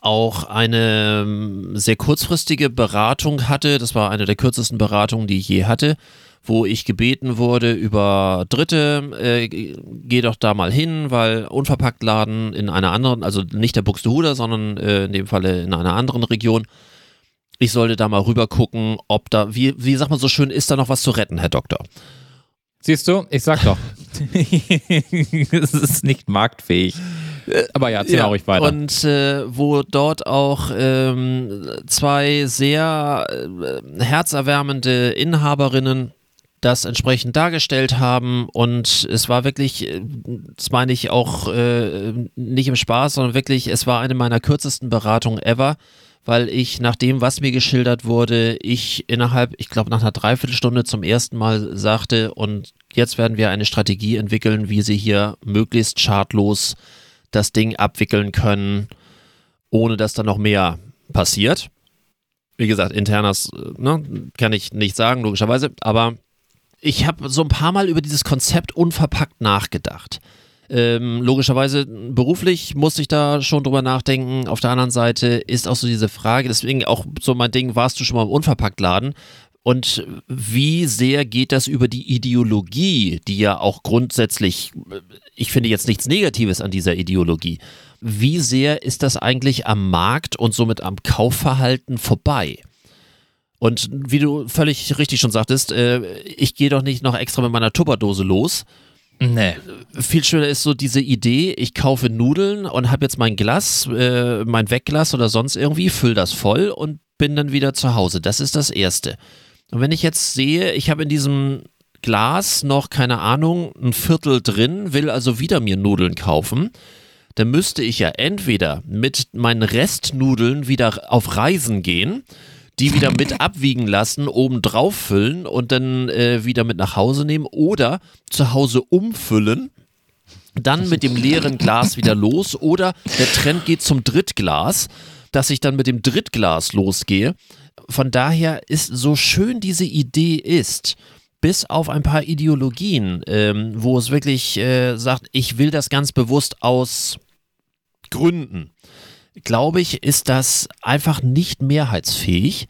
auch eine ähm, sehr kurzfristige Beratung hatte. Das war eine der kürzesten Beratungen, die ich je hatte, wo ich gebeten wurde über Dritte, äh, geh doch da mal hin, weil Unverpacktladen in einer anderen, also nicht der Buxtehuder, sondern äh, in dem Falle in einer anderen Region. Ich sollte da mal rüber gucken, ob da, wie, wie sagt man so schön, ist da noch was zu retten, Herr Doktor? Siehst du, ich sag doch. es ist nicht marktfähig. Aber ja, erzähl ja, ruhig weiter. Und äh, wo dort auch ähm, zwei sehr äh, herzerwärmende Inhaberinnen das entsprechend dargestellt haben und es war wirklich, äh, das meine ich auch äh, nicht im Spaß, sondern wirklich, es war eine meiner kürzesten Beratungen ever, weil ich nach dem, was mir geschildert wurde, ich innerhalb, ich glaube nach einer Dreiviertelstunde zum ersten Mal sagte und jetzt werden wir eine Strategie entwickeln, wie sie hier möglichst schadlos das Ding abwickeln können, ohne dass da noch mehr passiert. Wie gesagt, internas ne, kann ich nicht sagen, logischerweise, aber ich habe so ein paar Mal über dieses Konzept unverpackt nachgedacht. Ähm, logischerweise beruflich musste ich da schon drüber nachdenken. Auf der anderen Seite ist auch so diese Frage, deswegen auch so mein Ding, warst du schon mal im Unverpacktladen? Und wie sehr geht das über die Ideologie, die ja auch grundsätzlich, ich finde jetzt nichts Negatives an dieser Ideologie, wie sehr ist das eigentlich am Markt und somit am Kaufverhalten vorbei? Und wie du völlig richtig schon sagtest, äh, ich gehe doch nicht noch extra mit meiner Tupperdose los. Nee. Viel schöner ist so diese Idee, ich kaufe Nudeln und habe jetzt mein Glas, äh, mein Wegglas oder sonst irgendwie, fülle das voll und bin dann wieder zu Hause. Das ist das Erste. Und wenn ich jetzt sehe, ich habe in diesem Glas noch, keine Ahnung, ein Viertel drin, will also wieder mir Nudeln kaufen, dann müsste ich ja entweder mit meinen Restnudeln wieder auf Reisen gehen die wieder mit abwiegen lassen, oben drauf füllen und dann äh, wieder mit nach Hause nehmen oder zu Hause umfüllen, dann mit dem leeren Glas wieder los oder der Trend geht zum Drittglas, dass ich dann mit dem Drittglas losgehe. Von daher ist so schön diese Idee ist, bis auf ein paar Ideologien, ähm, wo es wirklich äh, sagt, ich will das ganz bewusst aus Gründen glaube ich, ist das einfach nicht mehrheitsfähig.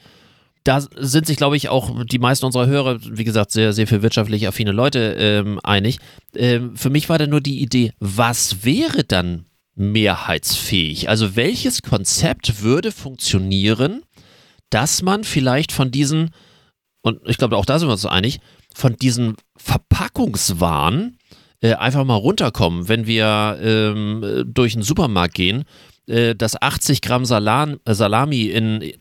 Da sind sich, glaube ich, auch die meisten unserer Hörer, wie gesagt, sehr, sehr viel wirtschaftlich affine Leute ähm, einig. Ähm, für mich war da nur die Idee, was wäre dann mehrheitsfähig? Also welches Konzept würde funktionieren, dass man vielleicht von diesen, und ich glaube, auch da sind wir uns einig, von diesen Verpackungswahn äh, einfach mal runterkommen, wenn wir ähm, durch den Supermarkt gehen äh, dass 80 Gramm Salam, äh, Salami in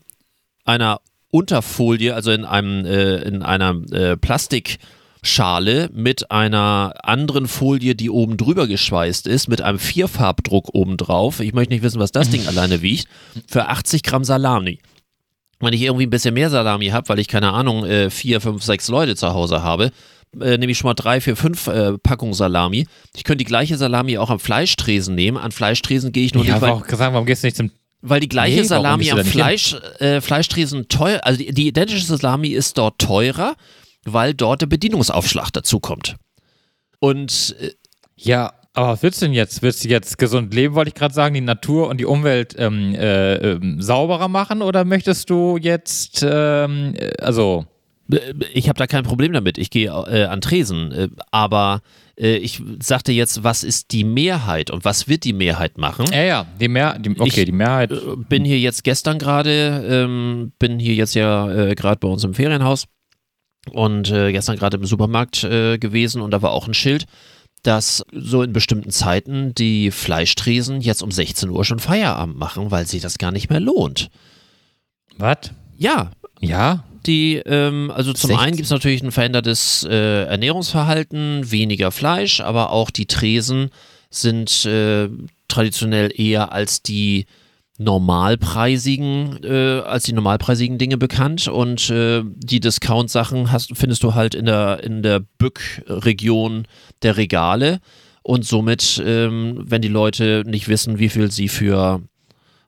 einer Unterfolie, also in einem äh, in einer äh, Plastikschale mit einer anderen Folie, die oben drüber geschweißt ist, mit einem Vierfarbdruck oben drauf. Ich möchte nicht wissen, was das Ding alleine wiegt. Für 80 Gramm Salami. Wenn ich irgendwie ein bisschen mehr Salami habe, weil ich keine Ahnung, äh, vier, fünf, sechs Leute zu Hause habe, äh, nehme ich schon mal drei, vier, fünf äh, Packungen Salami. Ich könnte die gleiche Salami auch am Fleischtresen nehmen. An Fleischtresen gehe ich nur ich nicht. Ich auch gesagt, warum gehst du nicht zum weil die gleiche nee, Salami am Fleisch, äh, Fleischtresen teuer, also die, die, identische Salami ist dort teurer, weil dort der Bedienungsaufschlag dazu kommt. Und äh, ja, aber was willst du denn jetzt? Willst du jetzt gesund leben, wollte ich gerade sagen, die Natur und die Umwelt ähm, äh, ähm, sauberer machen oder möchtest du jetzt, ähm, äh, also ich habe da kein Problem damit. Ich gehe äh, an Tresen. Äh, aber äh, ich sagte jetzt, was ist die Mehrheit und was wird die Mehrheit machen? Ja, ja, die Mehr die, okay, ich, die Mehrheit. Äh, bin hier jetzt gestern gerade, ähm, bin hier jetzt ja gerade bei uns im Ferienhaus und gestern gerade im Supermarkt gewesen und da war auch ein Schild, dass so in bestimmten Zeiten die Fleischtresen jetzt um 16 Uhr schon Feierabend machen, weil sich das gar nicht mehr lohnt. Was? Ja. Ja? die, ähm, also zum 16. einen gibt es natürlich ein verändertes äh, Ernährungsverhalten, weniger Fleisch, aber auch die Tresen sind äh, traditionell eher als die normalpreisigen, äh, als die normalpreisigen Dinge bekannt und äh, die Discount-Sachen findest du halt in der, in der Bück-Region der Regale und somit, ähm, wenn die Leute nicht wissen, wie viel sie für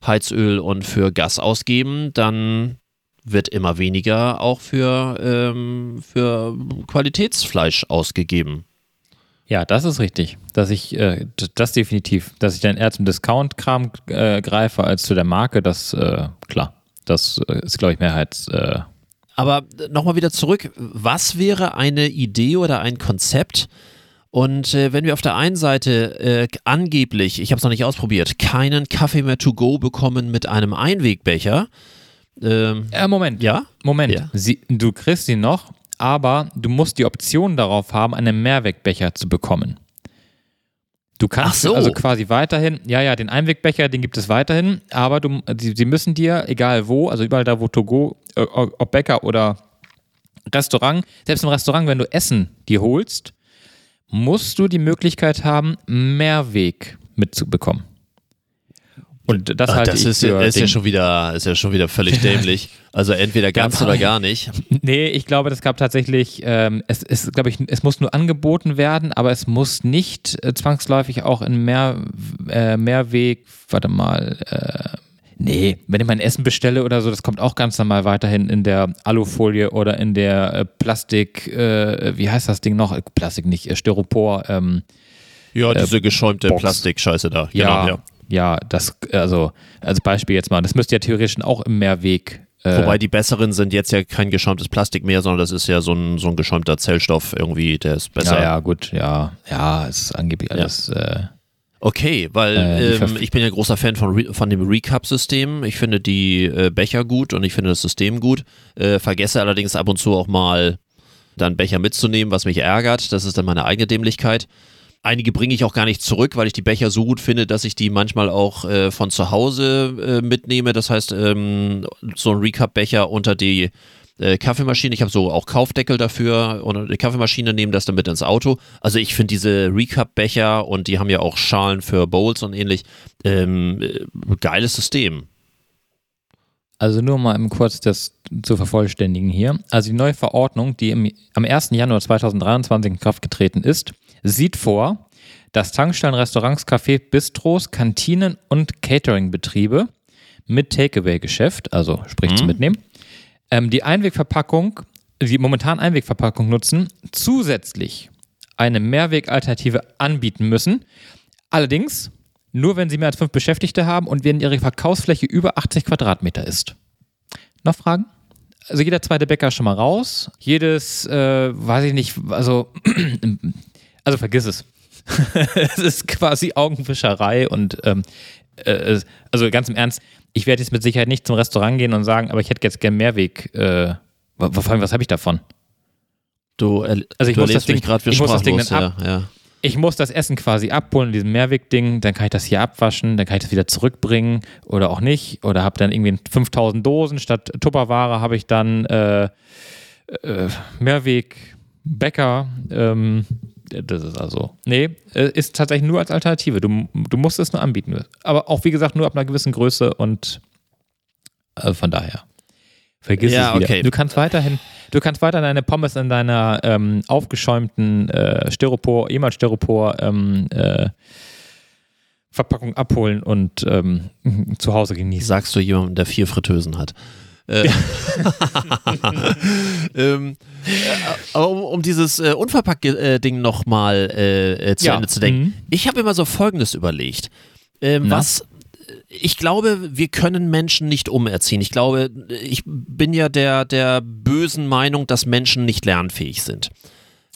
Heizöl und für Gas ausgeben, dann wird immer weniger auch für, ähm, für Qualitätsfleisch ausgegeben. Ja, das ist richtig. Dass ich, äh, das definitiv, dass ich dann eher zum Discount-Kram äh, greife als zu der Marke, das, äh, klar. Das äh, ist, glaube ich, Mehrheits. Äh, Aber nochmal wieder zurück, was wäre eine Idee oder ein Konzept? Und äh, wenn wir auf der einen Seite äh, angeblich, ich habe es noch nicht ausprobiert, keinen Kaffee mehr to go bekommen mit einem Einwegbecher, ähm, äh, Moment. ja? Moment. Ja. Sie, du kriegst sie noch, aber du musst die Option darauf haben, einen Mehrwegbecher zu bekommen. Du kannst so. also quasi weiterhin, ja, ja, den Einwegbecher, den gibt es weiterhin, aber du, sie, sie müssen dir, egal wo, also überall da, wo Togo, äh, ob Bäcker oder Restaurant, selbst im Restaurant, wenn du Essen dir holst, musst du die Möglichkeit haben, Mehrweg mitzubekommen. Und das Ah, halte das ich ist, ja, ist, ja schon wieder, ist ja schon wieder völlig dämlich. Also entweder ganz Ja, oder gar nicht. Nee, ich glaube, das gab tatsächlich, ähm, es, es, glaube ich, es muss nur angeboten werden, aber es muss nicht äh, zwangsläufig auch in mehr, äh, Mehrweg, warte mal, äh, nee, wenn ich mein Essen bestelle oder so, das kommt auch ganz normal weiterhin in der Alufolie oder in der äh, Plastik, äh, wie heißt das Ding noch? Äh, Plastik nicht, äh, Styropor, ähm, Ja, diese geschäumte Box. Plastikscheiße da. ja, Genau, ja, das, also, als Beispiel jetzt mal, das müsste ja theoretisch auch im Mehrweg. Äh, Wobei die besseren sind jetzt ja kein geschäumtes Plastik mehr, sondern das ist ja so ein, so ein geschäumter Zellstoff irgendwie, der ist besser. ja, ja, gut, ja, ja, es ist angeblich alles. Äh, Okay, weil Äh, ähm, ich bin ja großer Fan von, Re von dem Recap-System. Ich finde die äh, Becher gut und ich finde das System gut. Äh, vergesse allerdings ab und zu auch mal dann Becher mitzunehmen, was mich ärgert. Das ist dann meine eigene Dämlichkeit. Einige bringe ich auch gar nicht zurück, weil ich die Becher so gut finde, dass ich die manchmal auch äh, von zu Hause äh, mitnehme. Das heißt, ähm, so ein Recap-Becher unter die äh, Kaffeemaschine. Ich habe so auch Kaufdeckel dafür und die Kaffeemaschine nehmen das dann mit ins Auto. Also ich finde diese Recap-Becher und die haben ja auch Schalen für Bowls und ähnlich. Ähm, äh, geiles System. Also nur mal im kurz das zu vervollständigen hier. Also die neue Verordnung, die im, am 1. Januar 2023 in Kraft getreten ist, sieht vor, dass Tankstellen, Restaurants, Cafés, Bistros, Kantinen und Cateringbetriebe mit Takeaway-Geschäft, also sprich zum Mitnehmen, ähm, die Einwegverpackung, die momentan Einwegverpackung nutzen, zusätzlich eine Mehrwegalternative anbieten müssen. Allerdings nur, wenn sie mehr als fünf Beschäftigte haben und wenn ihre Verkaufsfläche über 80 Quadratmeter ist. Noch Fragen? Also jeder zweite Bäcker schon mal raus. Jedes, äh, weiß ich nicht, also, also vergiss es. es ist quasi Augenfischerei und ähm, äh, also ganz im Ernst, ich werde jetzt mit Sicherheit nicht zum Restaurant gehen und sagen, aber ich hätte jetzt gern Mehrweg. Äh, vor allem, was habe ich davon? Du, Also ich du muss das Ding- gerade wie ich muss das Ding dann ja, ja. Ich muss das Essen quasi abholen in diesem Mehrwegding, dann kann ich das hier abwaschen, dann kann ich das wieder zurückbringen oder auch nicht. Oder habe dann irgendwie 5000 Dosen statt Tupperware habe ich dann äh, äh, Mehrweg Bäcker. Ähm, das ist also, nee, äh, ist tatsächlich nur als Alternative. Du, du musst es nur anbieten. Aber auch, wie gesagt, nur ab einer gewissen Größe und äh, von daher. Vergiss Ja, es wieder. okay. Du kannst weiterhin, du kannst weiter deine Pommes in deiner ähm, aufgeschäumten äh, Styropor, ehemals Styropor ähm, äh, Verpackung abholen und ähm, zu Hause genießen. Sagst du jemandem, der vier Fritteusen hat. Äh, ähm, äh, aber um, um dieses äh, Unverpackt-Ding nochmal äh, äh, zu Ja. Ende zu denken. Mhm. Ich habe immer so Folgendes überlegt. Ähm, was ich glaube, wir können Menschen nicht umerziehen. Ich glaube, ich bin ja der, der bösen Meinung, dass Menschen nicht lernfähig sind.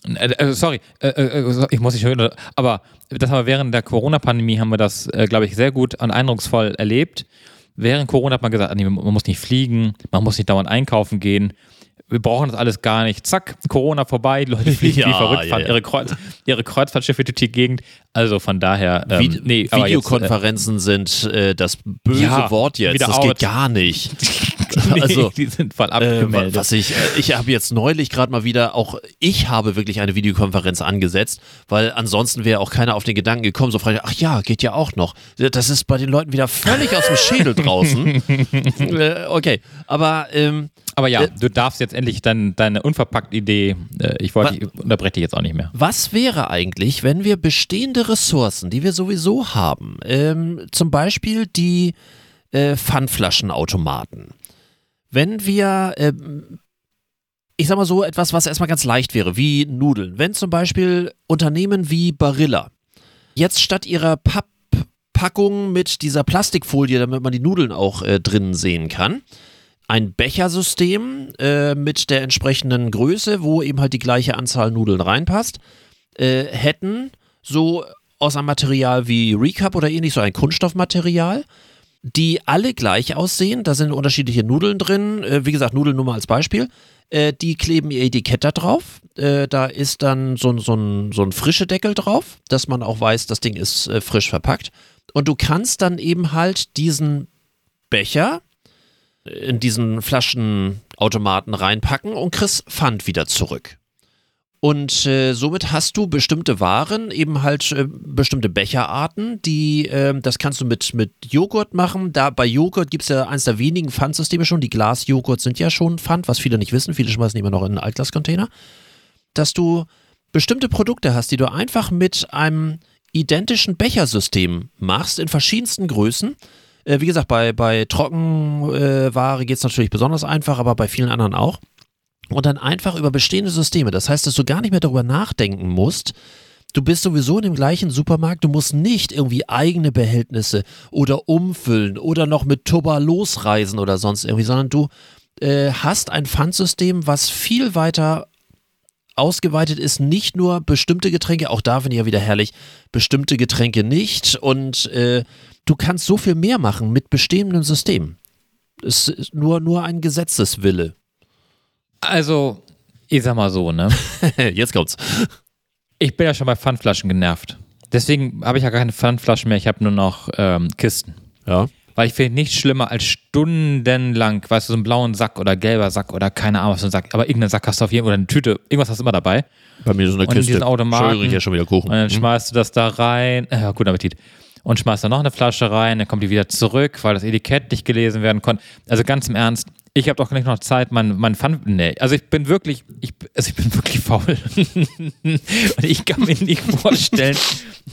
Äh, äh, sorry, äh, äh, so- ich muss nicht hören, aber das haben wir während der Corona-Pandemie haben wir das, äh, glaube ich, sehr gut und eindrucksvoll erlebt. Während Corona hat man gesagt, nee, man muss nicht fliegen, man muss nicht dauernd einkaufen gehen. Wir brauchen das alles gar nicht. Zack, Corona vorbei, die Leute fliegen Ja, wie verrückt, fahren ja. Ihre, Kreuz, ihre Kreuzfahrtschiffe durch die Gegend. Also von daher, ähm, Vid nee, aber jetzt, äh, Videokonferenzen sind äh, das böse Wort jetzt. Das out. geht gar nicht. nee, also, die sind voll Äh, abgemeldet. was ich, äh, ich habe jetzt neulich gerade mal wieder, auch ich habe wirklich eine Videokonferenz angesetzt, weil ansonsten wäre auch keiner auf den Gedanken gekommen, so frei, ach ja, geht ja auch noch. Das ist bei den Leuten wieder völlig aus dem Schädel draußen. äh, okay, aber ähm, aber ja, äh, du darfst jetzt endlich dein, deine Unverpackt-Idee, äh, ich wollte, unterbreche dich jetzt auch nicht mehr. was wäre eigentlich, wenn wir bestehende Ressourcen, die wir sowieso haben, ähm, zum Beispiel die äh, Pfandflaschenautomaten, wenn wir ähm, ich sag mal so etwas, was erstmal ganz leicht wäre, wie Nudeln. Wenn zum Beispiel Unternehmen wie Barilla jetzt statt ihrer Papppackung mit dieser Plastikfolie, damit man die Nudeln auch äh, drinnen sehen kann, ein Bechersystem äh, mit der entsprechenden Größe, wo eben halt die gleiche Anzahl Nudeln reinpasst, äh, hätten so aus einem Material wie Recap oder ähnlich, so ein Kunststoffmaterial, die alle gleich aussehen. Da sind unterschiedliche Nudeln drin. Äh, wie gesagt, Nudeln nur mal als Beispiel. Äh, die kleben ihr Etikett da drauf. Äh, da ist dann so, so, ein, so ein frische Deckel drauf, dass man auch weiß, das Ding ist äh, frisch verpackt. Und du kannst dann eben halt diesen Becher in diesen Flaschenautomaten reinpacken und kriegst Pfand wieder zurück. Und äh, somit hast du bestimmte Waren, eben halt äh, bestimmte Becherarten, die, äh, das kannst du mit, mit Joghurt machen. Da bei Joghurt gibt es ja eines der wenigen Pfandsysteme schon. Die Glasjoghurt sind ja schon Pfand, was viele nicht wissen. Viele schmeißen immer noch in einen Altglascontainer. Dass du bestimmte Produkte hast, die du einfach mit einem identischen Bechersystem machst, in verschiedensten Größen. Äh, wie gesagt, bei, bei Trockenware geht es natürlich besonders einfach, aber bei vielen anderen auch und dann einfach über bestehende Systeme. Das heißt, dass du gar nicht mehr darüber nachdenken musst. Du bist sowieso in dem gleichen Supermarkt, du musst nicht irgendwie eigene Behältnisse oder umfüllen oder noch mit Turba losreisen oder sonst irgendwie, sondern du äh, hast ein Pfandsystem, was viel weiter ausgeweitet ist, nicht nur bestimmte Getränke, auch da finde ich ja wieder herrlich, bestimmte Getränke nicht und äh, du kannst so viel mehr machen mit bestehendem System. Es ist nur, nur ein Gesetzeswille. Also, ich sag mal so, ne? Jetzt kommt's. Ich bin ja schon bei Pfandflaschen genervt. Deswegen habe ich ja gar keine Pfandflaschen mehr, ich habe nur noch ähm, Kisten. Ja. Weil ich finde nichts schlimmer als stundenlang, weißt du, so einen blauen Sack oder gelber Sack oder keine Ahnung, was du sagst, aber irgendeinen Sack hast du auf jeden Fall oder eine Tüte, irgendwas hast du immer dabei. Bei mir so eine und Kiste. diesen Automaten. ich ja schon wieder Kuchen. Und dann schmeißt du das da rein. Ja, guten Appetit. Und schmeißt da noch eine Flasche rein, dann kommt die wieder zurück, weil das Etikett nicht gelesen werden konnte. Also ganz im Ernst, ich habe doch nicht noch Zeit, mein, mein Fun. Nee, also ich bin wirklich, ich, also ich bin wirklich faul. Und ich kann mir nicht vorstellen,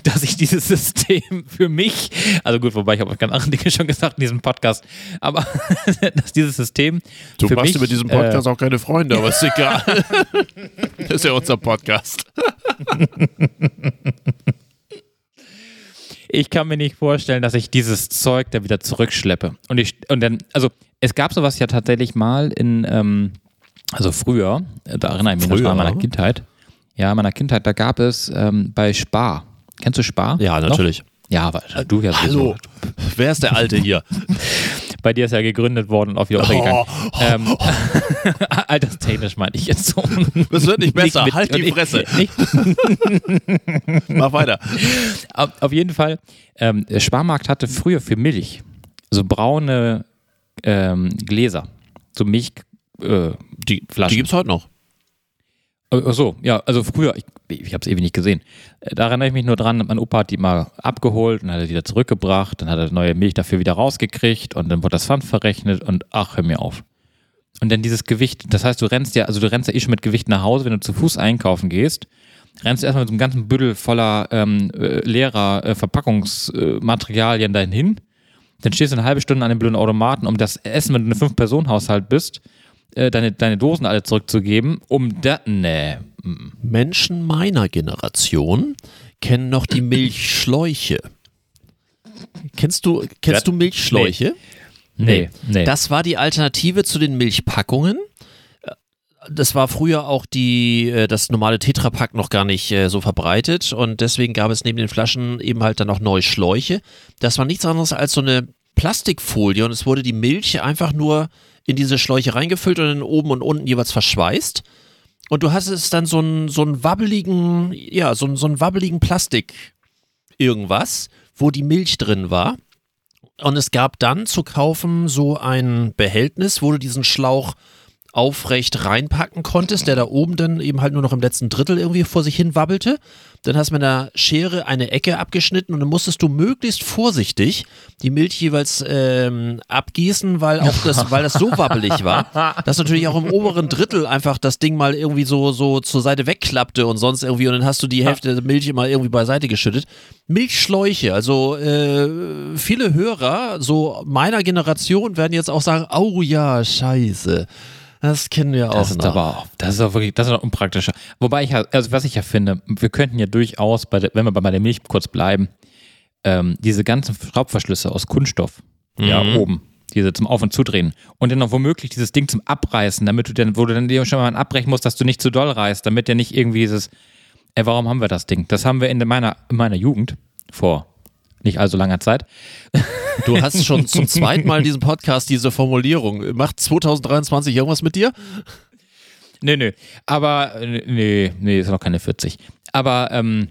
dass ich dieses System für mich, also gut, wobei ich habe auch ganz andere Dinge schon gesagt in diesem Podcast, aber dass dieses System. Du für machst mich, mit diesem Podcast äh, auch keine Freunde, aber ist egal. das ist ja unser Podcast. Ich kann mir nicht vorstellen, dass ich dieses Zeug da wieder zurückschleppe. Und ich, und dann, also es gab sowas ja tatsächlich mal in, ähm, also früher, da erinnere ich mich früher, noch an meiner Kindheit. Ja, in meiner Kindheit, da gab es ähm, bei Spar. Kennst du Spar? Ja, natürlich. Noch? Ja, aber du ja Hallo, wer ist der Alte hier? Bei dir ist ja gegründet worden und auch wieder untergegangen. Oh. Ähm, alterstechnisch meine ich jetzt so. Das wird nicht besser, nicht halt die Fresse. Ich, Mach weiter. Auf, auf jeden Fall, ähm, der Sparmarkt hatte früher für Milch so braune ähm, Gläser, so Milch, äh, die, Flaschen. Die gibt es heute noch. Ach so, ja, also früher, ich, ich habe es ewig nicht gesehen. Äh, da erinnere ich mich nur dran, mein Opa hat die mal abgeholt und hat er wieder zurückgebracht, dann hat er neue Milch dafür wieder rausgekriegt und dann wurde das Pfand verrechnet und ach, hör mir auf. Und dann dieses Gewicht, das heißt, du rennst ja, also du rennst ja eh schon mit Gewicht nach Hause, wenn du zu Fuß einkaufen gehst, rennst du erstmal mit so einem ganzen Büdel voller ähm, äh, leerer äh, Verpackungsmaterialien dahin hin. Dann stehst du eine halbe Stunde an dem blöden Automaten, um das Essen, wenn du ein Fünf-Personen-Haushalt bist, äh, deine, deine Dosen alle zurückzugeben, um da. Nee. Menschen meiner Generation kennen noch die Milchschläuche. Kennst du, kennst du Milchschläuche? Nee. nee. Das war die Alternative zu den Milchpackungen. Das war früher auch die, äh, das normale Tetrapack noch gar nicht äh, so verbreitet und deswegen gab es neben den Flaschen eben halt dann noch neue Schläuche. Das war nichts anderes als so eine Plastikfolie und es wurde die Milch einfach nur in diese Schläuche reingefüllt und dann oben und unten jeweils verschweißt. Und du hast es dann so einen, so wabbeligen, ja, so, so einen wabbeligen Plastik irgendwas, wo die Milch drin war. Und es gab dann zu kaufen so ein Behältnis, wo du diesen Schlauch aufrecht reinpacken konntest, der da oben dann eben halt nur noch im letzten Drittel irgendwie vor sich hin wabbelte. Dann hast du mit einer Schere eine Ecke abgeschnitten und dann musstest du möglichst vorsichtig die Milch jeweils ähm, abgießen, weil auch das, weil das so wabbelig war, dass natürlich auch im oberen Drittel einfach das Ding mal irgendwie so, so zur Seite wegklappte und sonst irgendwie und dann hast du die Hälfte der Milch immer irgendwie beiseite geschüttet. Milchschläuche, also äh, viele Hörer, so meiner Generation, werden jetzt auch sagen, oh ja, scheiße Das kennen wir auch Das ist noch. aber auch, das ist auch wirklich, das ist auch unpraktischer. Wobei ich ja, also was ich ja finde, wir könnten ja durchaus, bei der, wenn wir bei der Milch kurz bleiben, ähm, diese ganzen Schraubverschlüsse aus Kunststoff, ja, Mhm. oben, diese zum Auf- und Zudrehen und dann noch womöglich dieses Ding zum Abreißen, damit du dann, wo du dann dir schon mal abbrechen musst, dass du nicht zu doll reißt, damit der nicht irgendwie dieses, ey, warum haben wir das Ding? Das haben wir in meiner, in meiner Jugend vor nicht allzu langer Zeit. Du hast schon zum zweiten Mal in diesem Podcast diese Formulierung. Macht 2023 irgendwas mit dir? Nee, nee. Aber, nee, nee, ist noch keine 40. Aber ähm,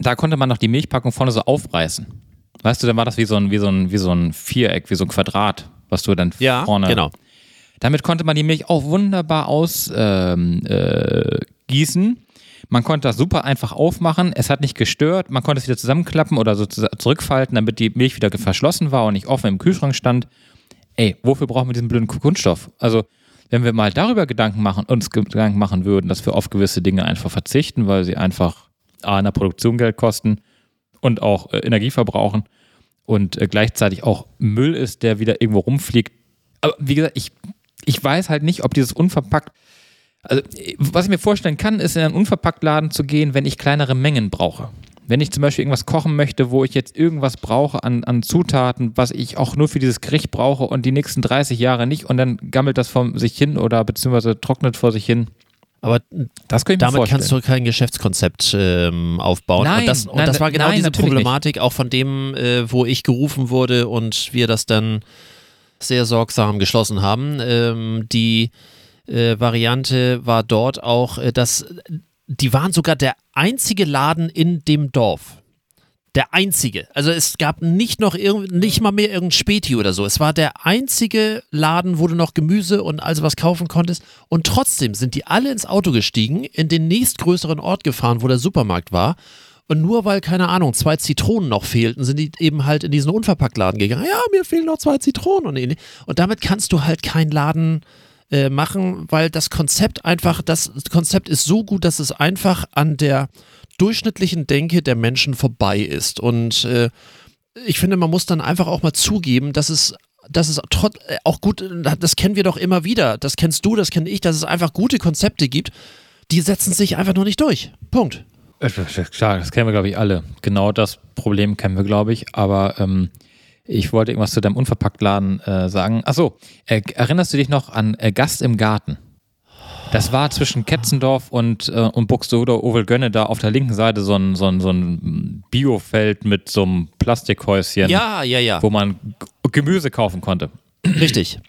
da konnte man noch die Milchpackung vorne so aufreißen. Weißt du, dann war das wie so ein, wie so ein, wie so ein Viereck, wie so ein Quadrat, was du dann Ja, vorne. genau. Damit konnte man die Milch auch wunderbar ausgießen. Ähm, äh. Man konnte das super einfach aufmachen. Es hat nicht gestört. Man konnte es wieder zusammenklappen oder so zu- zurückfalten, damit die Milch wieder verschlossen war und nicht offen im Kühlschrank stand. Ey, wofür brauchen wir diesen blöden Kunststoff? Also, wenn wir mal darüber Gedanken machen, uns Gedanken machen würden, dass wir auf gewisse Dinge einfach verzichten, weil sie einfach A, in der Produktion Geld kosten und auch äh, Energie verbrauchen und äh, gleichzeitig auch Müll ist, der wieder irgendwo rumfliegt. Aber wie gesagt, ich, ich weiß halt nicht, ob dieses unverpackt. Also, äh, was ich mir vorstellen kann, ist in einen Unverpacktladen zu gehen, wenn ich kleinere Mengen brauche. Wenn ich zum Beispiel irgendwas kochen möchte, wo ich jetzt irgendwas brauche an, an Zutaten, was ich auch nur für dieses Gericht brauche und die nächsten 30 Jahre nicht und dann gammelt das vor sich hin oder beziehungsweise trocknet vor sich hin. Aber Das damit vorstellen. kannst du kein Geschäftskonzept ähm, aufbauen. Nein, und das, und nein, das war genau nein, diese Problematik auch von dem, äh, wo ich gerufen wurde und wir das dann sehr sorgsam geschlossen haben. Ähm, die äh, Variante war dort auch, äh, dass die waren sogar der einzige Laden in dem Dorf. Der einzige. Also es gab nicht noch irgend, nicht mal mehr irgendein Späti oder so. Es war der einzige Laden, wo du noch Gemüse und also was kaufen konntest. Und trotzdem sind die alle ins Auto gestiegen, in den nächstgrößeren Ort gefahren, wo der Supermarkt war. Und nur weil, keine Ahnung, zwei Zitronen noch fehlten, sind die eben halt in diesen Unverpacktladen gegangen. Ja, mir fehlen noch zwei Zitronen. Und, ähnlich. und damit kannst du halt keinen Laden äh, machen, weil das Konzept einfach, das Konzept ist so gut, dass es einfach an der durchschnittlichen Denke der Menschen vorbei ist. Und äh, ich finde, man muss dann einfach auch mal zugeben, dass es dass es trotz, äh, auch gut, das kennen wir doch immer wieder, das kennst du, das kenne ich, dass es einfach gute Konzepte gibt, die setzen sich einfach nur nicht durch. Punkt. Äh, Klar, das kennen wir, glaube ich, alle. Genau das Problem kennen wir, glaube ich. Aber ähm, ich wollte irgendwas zu deinem Unverpacktladen äh, sagen. Achso, äh, erinnerst du dich noch an äh, Gast im Garten? Das war zwischen Ketzendorf und, äh, und Buxtehude Ovelgönne da auf der linken Seite so ein, so ein, so ein Biofeld mit so einem Plastikhäuschen, Ja, ja, ja. wo man Gemüse kaufen konnte. Richtig.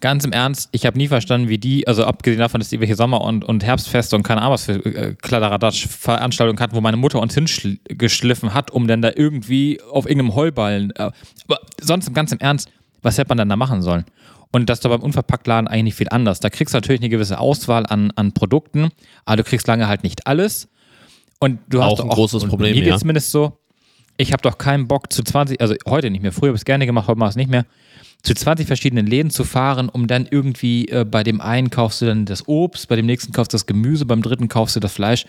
Ganz im Ernst, ich habe nie verstanden, wie die, also abgesehen davon, dass die irgendwelche Sommer- und, und Herbstfeste und keine Ahnung was für äh, Kladderadatsch-Veranstaltungen hatten, wo meine Mutter uns hingeschliffen hat, um dann da irgendwie auf irgendeinem Heuballen. Äh, aber sonst ganz im Ernst, was hätte man dann da machen sollen? Und das ist doch beim Unverpacktladen eigentlich nicht viel anders. Da kriegst du natürlich eine gewisse Auswahl an, an Produkten, aber du kriegst lange halt nicht alles. Und du hast Auch ein großes und Problem, Mir geht ja. zumindest so, ich habe doch keinen Bock zu 20, also heute nicht mehr, früher habe ich es gerne gemacht, heute mache ich es nicht mehr, zu 20 verschiedenen Läden zu fahren, um dann irgendwie äh, bei dem einen kaufst du dann das Obst, bei dem nächsten kaufst du das Gemüse, beim dritten kaufst du das Fleisch.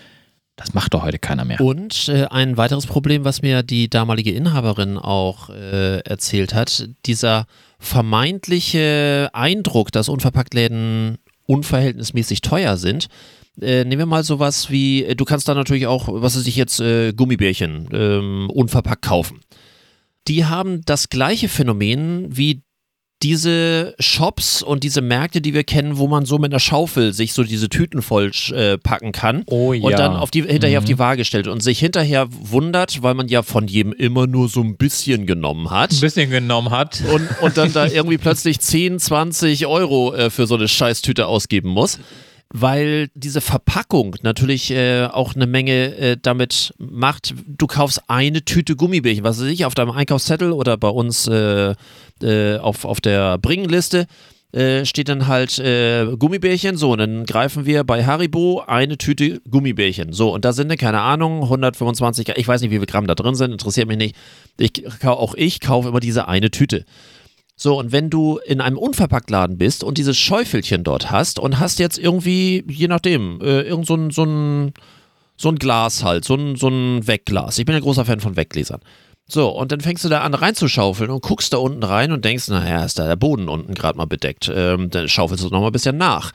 Das macht doch heute keiner mehr. Und äh, ein weiteres Problem, was mir die damalige Inhaberin auch äh, erzählt hat, dieser vermeintliche Eindruck, dass Unverpacktläden unverhältnismäßig teuer sind. Äh, nehmen wir mal sowas wie, äh, du kannst da natürlich auch, was weiß ich jetzt, äh, Gummibärchen ähm, unverpackt kaufen. Die haben das gleiche Phänomen wie diese Shops und diese Märkte, die wir kennen, wo man so mit einer Schaufel sich so diese Tüten voll äh, packen kann Oh und ja. dann auf die, hinterher auf die Waage stellt und sich hinterher wundert, weil man ja von jedem immer nur so ein bisschen genommen hat. ein bisschen genommen hat. Und, und dann da irgendwie plötzlich 10, 20 Euro äh, für so eine Scheißtüte ausgeben muss. Weil diese Verpackung natürlich äh, auch eine Menge äh, damit macht, du kaufst eine Tüte Gummibärchen, was weiß ich, auf deinem Einkaufszettel oder bei uns äh, äh, auf, auf der Bringenliste äh, steht dann halt äh, Gummibärchen. So, und dann greifen wir bei Haribo eine Tüte Gummibärchen. So, und da sind, dann, keine Ahnung, 125, ich weiß nicht, wie viel Gramm da drin sind, interessiert mich nicht. Ich, auch ich kaufe immer diese eine Tüte. So, und wenn du in einem Unverpacktladen bist und dieses Schäufelchen dort hast und hast jetzt irgendwie, je nachdem, äh, irgend so ein, so ein, so ein Glas halt, so ein, so ein Wegglas. Ich bin ein großer Fan von Weggläsern. So, und dann fängst du da an reinzuschaufeln und guckst da unten rein und denkst, naja, ist da der Boden unten gerade mal bedeckt. Ähm, dann schaufelst du nochmal ein bisschen nach.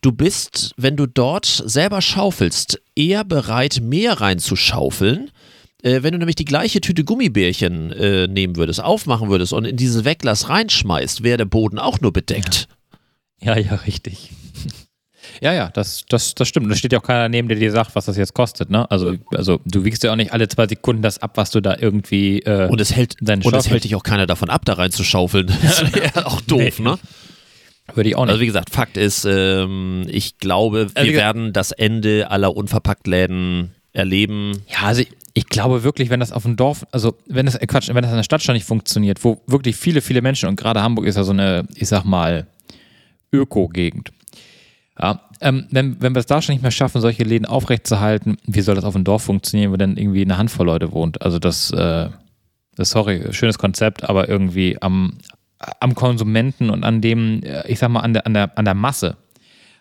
Du bist, wenn du dort selber schaufelst, eher bereit, mehr reinzuschaufeln. Äh, wenn du nämlich die gleiche Tüte Gummibärchen äh, nehmen würdest, aufmachen würdest und in dieses Wegglas reinschmeißt, wäre der Boden auch nur bedeckt. Ja, ja, richtig. Ja, ja, das, das, das stimmt. Da steht ja auch keiner neben, der dir sagt, was das jetzt kostet. Ne? Also, also du wiegst ja auch nicht alle zwei Sekunden das ab, was du da irgendwie. Äh, und es hält, und es hält dich auch keiner davon ab, da reinzuschaufeln. Das wäre auch doof, nee. ne? Würde ich auch nicht. Also wie gesagt, Fakt ist, ähm, ich glaube, wir also, werden das Ende aller Unverpacktläden erleben. Ja, also ich, ich, glaube wirklich, wenn das auf dem Dorf, also wenn das, äh, Quatsch, wenn das in der Stadt schon nicht funktioniert, wo wirklich viele, viele Menschen und gerade Hamburg ist ja so eine, ich sag mal, Öko-Gegend. Ja, ähm, wenn, wenn wir es da schon nicht mehr schaffen, solche Läden aufrechtzuerhalten, wie soll das auf dem Dorf funktionieren, wo dann irgendwie eine Handvoll Leute wohnt? Also das, äh, das sorry, schönes Konzept, aber irgendwie am, am Konsumenten und an dem, äh, ich sag mal, an der, an der, an der Masse,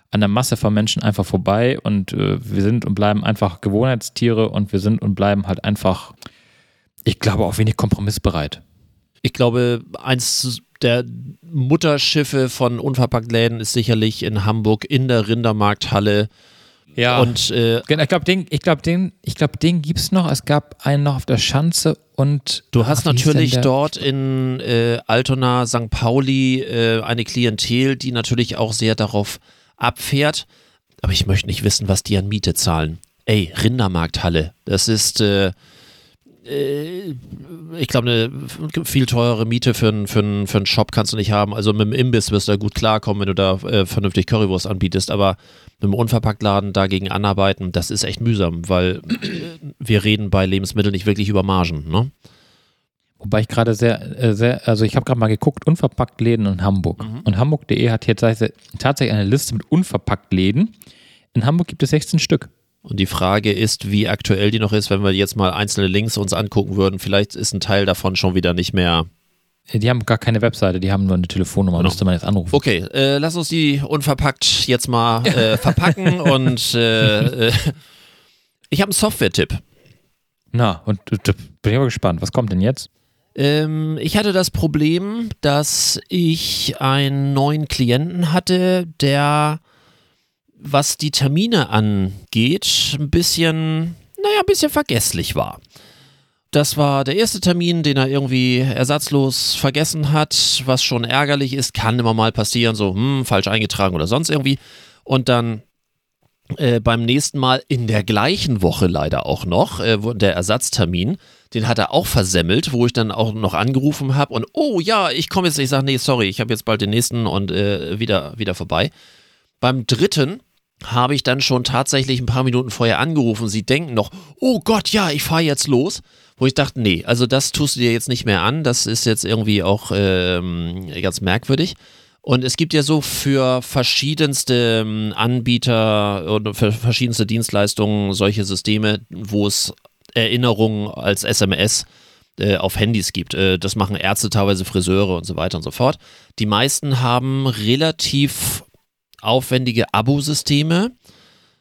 an der Masse von Menschen einfach vorbei und äh, wir sind und bleiben einfach Gewohnheitstiere und wir sind und bleiben halt einfach, ich glaube, auch wenig kompromissbereit. Ich glaube, eins der Mutterschiffe von Unverpacktläden ist sicherlich in Hamburg in der Rindermarkthalle. Ja. Und äh, ich glaube, den, ich glaube, den, ich glaube, den gibt's noch. Es gab einen noch auf der Schanze und du hast natürlich dort in äh, Altona, St. Pauli äh, eine Klientel, die natürlich auch sehr darauf abfährt. Aber ich möchte nicht wissen, was die an Miete zahlen. Ey, Rindermarkthalle, das ist äh, ich glaube, eine viel teure Miete für einen für für Shop kannst du nicht haben. Also mit dem Imbiss wirst du da gut klarkommen, wenn du da äh, vernünftig Currywurst anbietest. Aber mit dem Unverpacktladen dagegen anarbeiten, das ist echt mühsam, weil wir reden bei Lebensmitteln nicht wirklich über Margen. Ne? Wobei ich gerade sehr, äh, sehr, also ich habe gerade mal geguckt, unverpackt Läden in Hamburg. Mhm. Und Hamburg.de hat hier tatsächlich eine Liste mit unverpackt Läden. In Hamburg gibt es 16 Stück. Und die Frage ist, wie aktuell die noch ist, wenn wir jetzt mal einzelne Links uns angucken würden. Vielleicht ist ein Teil davon schon wieder nicht mehr. Die haben gar keine Webseite, die haben nur eine Telefonnummer, genau. müsste man jetzt anrufen. Okay, äh, lass uns die unverpackt jetzt mal äh, verpacken und äh, äh ich habe einen Software-Tipp. Na, und bin ich mal gespannt. Was kommt denn jetzt? Ähm, ich hatte das Problem, dass ich einen neuen Klienten hatte, der was die Termine angeht, ein bisschen, naja, ein bisschen vergesslich war. Das war der erste Termin, den er irgendwie ersatzlos vergessen hat, was schon ärgerlich ist, kann immer mal passieren, so, hm, falsch eingetragen oder sonst irgendwie. Und dann äh, beim nächsten Mal in der gleichen Woche leider auch noch, äh, der Ersatztermin, den hat er auch versemmelt, wo ich dann auch noch angerufen habe und, oh ja, ich komme jetzt, ich sage, nee, sorry, ich habe jetzt bald den nächsten und äh, wieder, wieder vorbei. Beim dritten habe ich dann schon tatsächlich ein paar Minuten vorher angerufen. Sie denken noch, oh Gott, ja, ich fahre jetzt los. Wo ich dachte, nee, also das tust du dir jetzt nicht mehr an. Das ist jetzt irgendwie auch ähm, ganz merkwürdig. Und es gibt ja so für verschiedenste ähm, Anbieter und für verschiedenste Dienstleistungen solche Systeme, wo es Erinnerungen als SMS äh, auf Handys gibt. Äh, das machen Ärzte, teilweise Friseure und so weiter und so fort. Die meisten haben relativ aufwendige Abosysteme,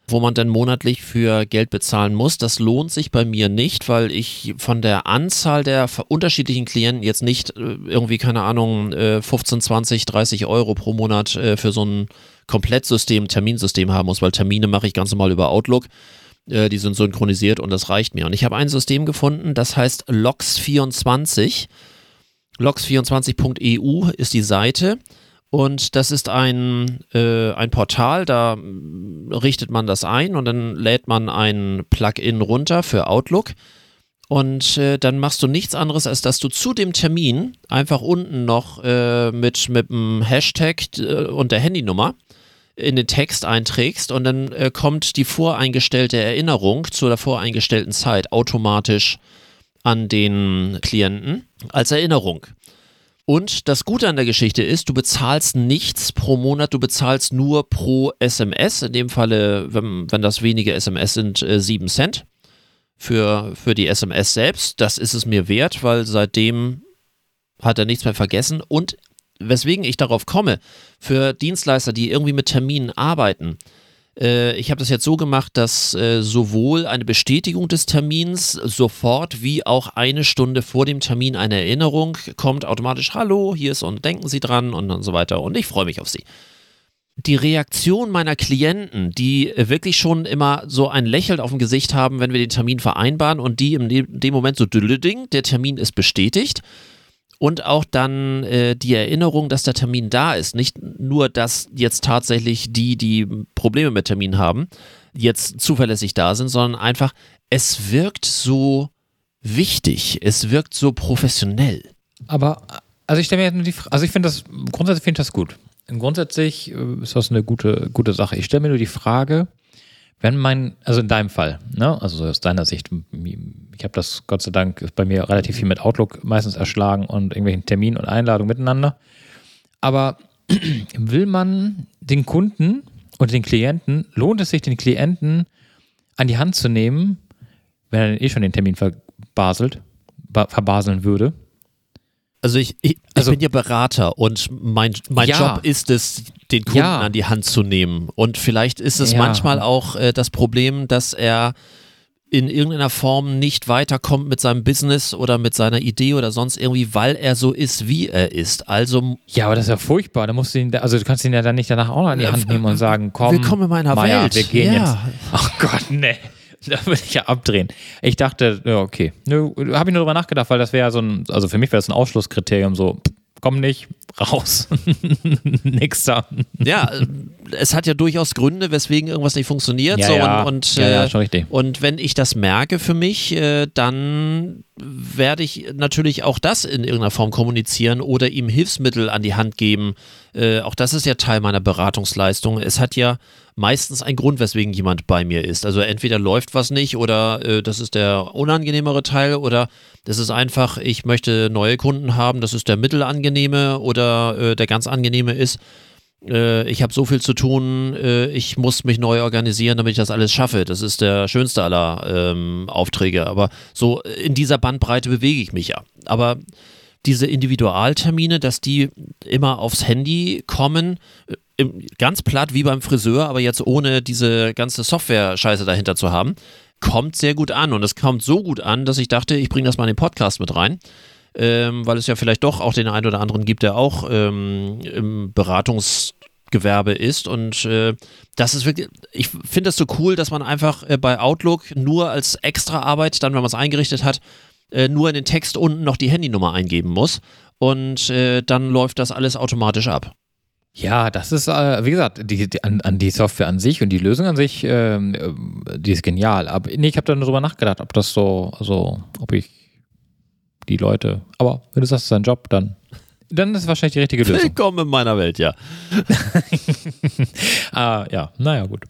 wo man dann monatlich für Geld bezahlen muss. Das lohnt sich bei mir nicht, weil ich von der Anzahl der unterschiedlichen Klienten jetzt nicht äh, irgendwie, keine Ahnung, 15, 20, 30 Euro pro Monat äh, für so ein Komplettsystem, Terminsystem haben muss, weil Termine mache ich ganz normal über Outlook. Äh, die sind synchronisiert und das reicht mir. Und ich habe ein System gefunden, das heißt Logs24. Logs24.eu ist die Seite. Und das ist ein, äh, ein Portal, da richtet man das ein und dann lädt man ein Plugin runter für Outlook. Und äh, dann machst du nichts anderes, als dass du zu dem Termin einfach unten noch äh, mit, mit dem Hashtag äh, und der Handynummer in den Text einträgst und dann äh, kommt die voreingestellte Erinnerung zu der voreingestellten Zeit automatisch an den Klienten als Erinnerung. Und das Gute an der Geschichte ist, du bezahlst nichts pro Monat, du bezahlst nur pro SMS. In dem Falle, wenn, wenn das wenige SMS sind, äh, 7 Cent für, für die SMS selbst. Das ist es mir wert, weil seitdem hat er nichts mehr vergessen. Und weswegen ich darauf komme, für Dienstleister, die irgendwie mit Terminen arbeiten, Äh, ich habe das jetzt so gemacht, dass äh, sowohl eine Bestätigung des Termins sofort wie auch eine Stunde vor dem Termin eine Erinnerung kommt automatisch, hallo, hier ist und denken Sie dran und, und so weiter und ich freue mich auf Sie. Die Reaktion meiner Klienten, die wirklich schon immer so ein Lächeln auf dem Gesicht haben, wenn wir den Termin vereinbaren und die in dem Moment so ding, der Termin ist bestätigt und auch dann äh, die Erinnerung, dass der Termin da ist. Nicht nur, dass jetzt tatsächlich die, die Probleme mit Termin haben, jetzt zuverlässig da sind, sondern einfach, es wirkt so wichtig, es wirkt so professionell. Aber, also ich stelle mir nur die Frage, also ich finde das, grundsätzlich finde ich das gut. Grundsätzlich äh, ist das eine gute, gute Sache. Ich stelle mir nur die Frage, wenn mein, also in deinem Fall, ne, also aus deiner Sicht, ich habe das Gott sei Dank bei mir relativ viel mit Outlook meistens erschlagen und irgendwelchen Terminen und Einladungen miteinander. Aber will man den Kunden und den Klienten, lohnt es sich, den Klienten an die Hand zu nehmen, wenn er eh schon den Termin verbaselt, verbaseln würde? Also ich, ich, also, ich bin ja Berater und mein, mein ja. Job ist es, den Kunden ja. an die Hand zu nehmen. Und vielleicht ist es ja. manchmal auch äh, das Problem, dass er in irgendeiner Form nicht weiterkommt mit seinem Business oder mit seiner Idee oder sonst irgendwie, weil er so ist, wie er ist. Also ja, aber das ist ja furchtbar. Da musst du ihn, also du kannst ihn ja dann nicht danach auch noch an die Hand nehmen und sagen, komm, willkommen in meiner Maya, Welt. Wir gehen jetzt. Ach oh Gott, nee. Da würde ich ja abdrehen. Ich dachte, ja, okay. Habe ich nur drüber nachgedacht, weil das wäre ja so ein, also für mich wäre das ein Ausschlusskriterium, so, komm nicht, raus. Nix da. Ja, es hat ja durchaus Gründe, weswegen irgendwas nicht funktioniert. Ja, so, ja. Und, und, ja, ja, äh, schon richtig. und wenn ich das merke für mich, äh, dann werde ich natürlich auch das in irgendeiner Form kommunizieren oder ihm Hilfsmittel an die Hand geben. Äh, auch das ist ja Teil meiner Beratungsleistung. Es hat ja meistens einen Grund, weswegen jemand bei mir ist. Also entweder läuft was nicht oder äh, das ist der unangenehmere Teil oder das ist einfach, ich möchte neue Kunden haben, das ist der mittelangenehme oder äh, der ganz angenehme ist äh, ich habe so viel zu tun, äh, ich muss mich neu organisieren, damit ich das alles schaffe. Das ist der schönste aller ähm, Aufträge. Aber so in dieser Bandbreite bewege ich mich ja. Aber diese Individualtermine, dass die immer aufs Handy kommen, ganz platt wie beim Friseur, aber jetzt ohne diese ganze Software-Scheiße dahinter zu haben, kommt sehr gut an. Und es kommt so gut an, dass ich dachte, ich bringe das mal in den Podcast mit rein ähm, weil es ja vielleicht doch auch den einen oder anderen gibt, der auch ähm, im Beratungsgewerbe ist. Und äh, das ist wirklich, ich finde das so cool, dass man einfach äh, bei Outlook nur als extra Arbeit, dann wenn man es eingerichtet hat, äh, nur in den Text unten noch die Handynummer eingeben muss. Und äh, dann läuft das alles automatisch ab. Ja, das ist, äh, wie gesagt, die, die, an, an, die Software an sich und die Lösung an sich, ähm, äh, die ist genial. Aber nee, ich habe da nur drüber nachgedacht, ob das so, also, ob ich die Leute. Aber wenn du sagst, es ist dein Job, dann, dann ist es wahrscheinlich die richtige Lösung. Willkommen in meiner Welt, ja. ah, ja, naja, gut.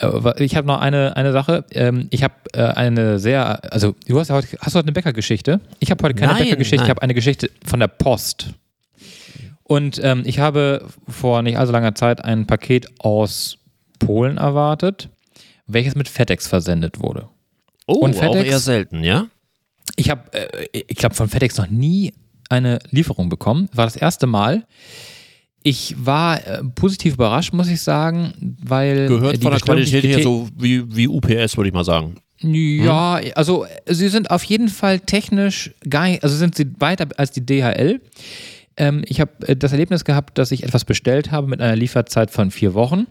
Äh, ich habe noch eine, eine Sache. Ähm, ich habe äh, eine sehr, also du hast heute, hast du heute eine Bäckergeschichte? Ich habe heute keine Bäckergeschichte, ich habe eine Geschichte von der Post. Und ähm, ich habe vor nicht allzu langer Zeit ein Paket aus Polen erwartet, welches mit FedEx versendet wurde. Oh, Und FedEx, auch eher selten, ja? Ich habe, äh, ich glaube, von FedEx noch nie eine Lieferung bekommen. War das erste Mal. Ich war äh, positiv überrascht, muss ich sagen, weil. Gehört von der Qualität her so wie, wie UPS, würde ich mal sagen. Ja, hm? also sie sind auf jeden Fall technisch geil, also sind sie weiter als die DHL. Ähm, ich habe äh, das Erlebnis gehabt, dass ich etwas bestellt habe mit einer Lieferzeit von vier Wochen.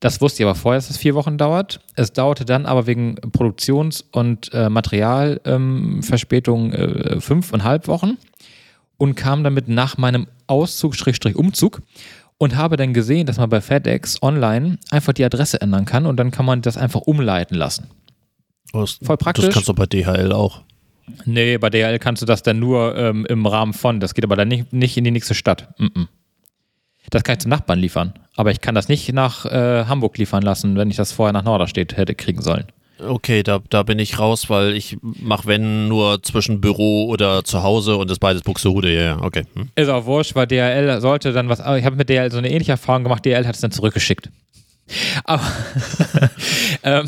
Das wusste ich aber vorher, dass es vier Wochen dauert. Es dauerte dann aber wegen Produktions- und äh, Materialverspätung ähm, äh, fünfeinhalb Wochen und kam damit nach meinem Auszug, Schrägstrich Umzug und habe dann gesehen, dass man bei FedEx online einfach die Adresse ändern kann und dann kann man das einfach umleiten lassen. Was, Voll praktisch. Das kannst du bei DHL auch. Nee, bei DHL kannst du das dann nur ähm, im Rahmen von. Das geht aber dann nicht, nicht in die nächste Stadt. Mm -mm. Das kann ich zum Nachbarn liefern. Aber ich kann das nicht nach äh, Hamburg liefern lassen, wenn ich das vorher nach Norderstedt hätte kriegen sollen. Okay, da, da bin ich raus, weil ich mache wenn nur zwischen Büro oder zu Hause und das beides Buxtehude, ja, ja, okay. Hm. Ist auch wurscht, weil DHL sollte dann was, ich habe mit DHL so eine ähnliche Erfahrung gemacht, DHL hat es dann zurückgeschickt. Aber ähm,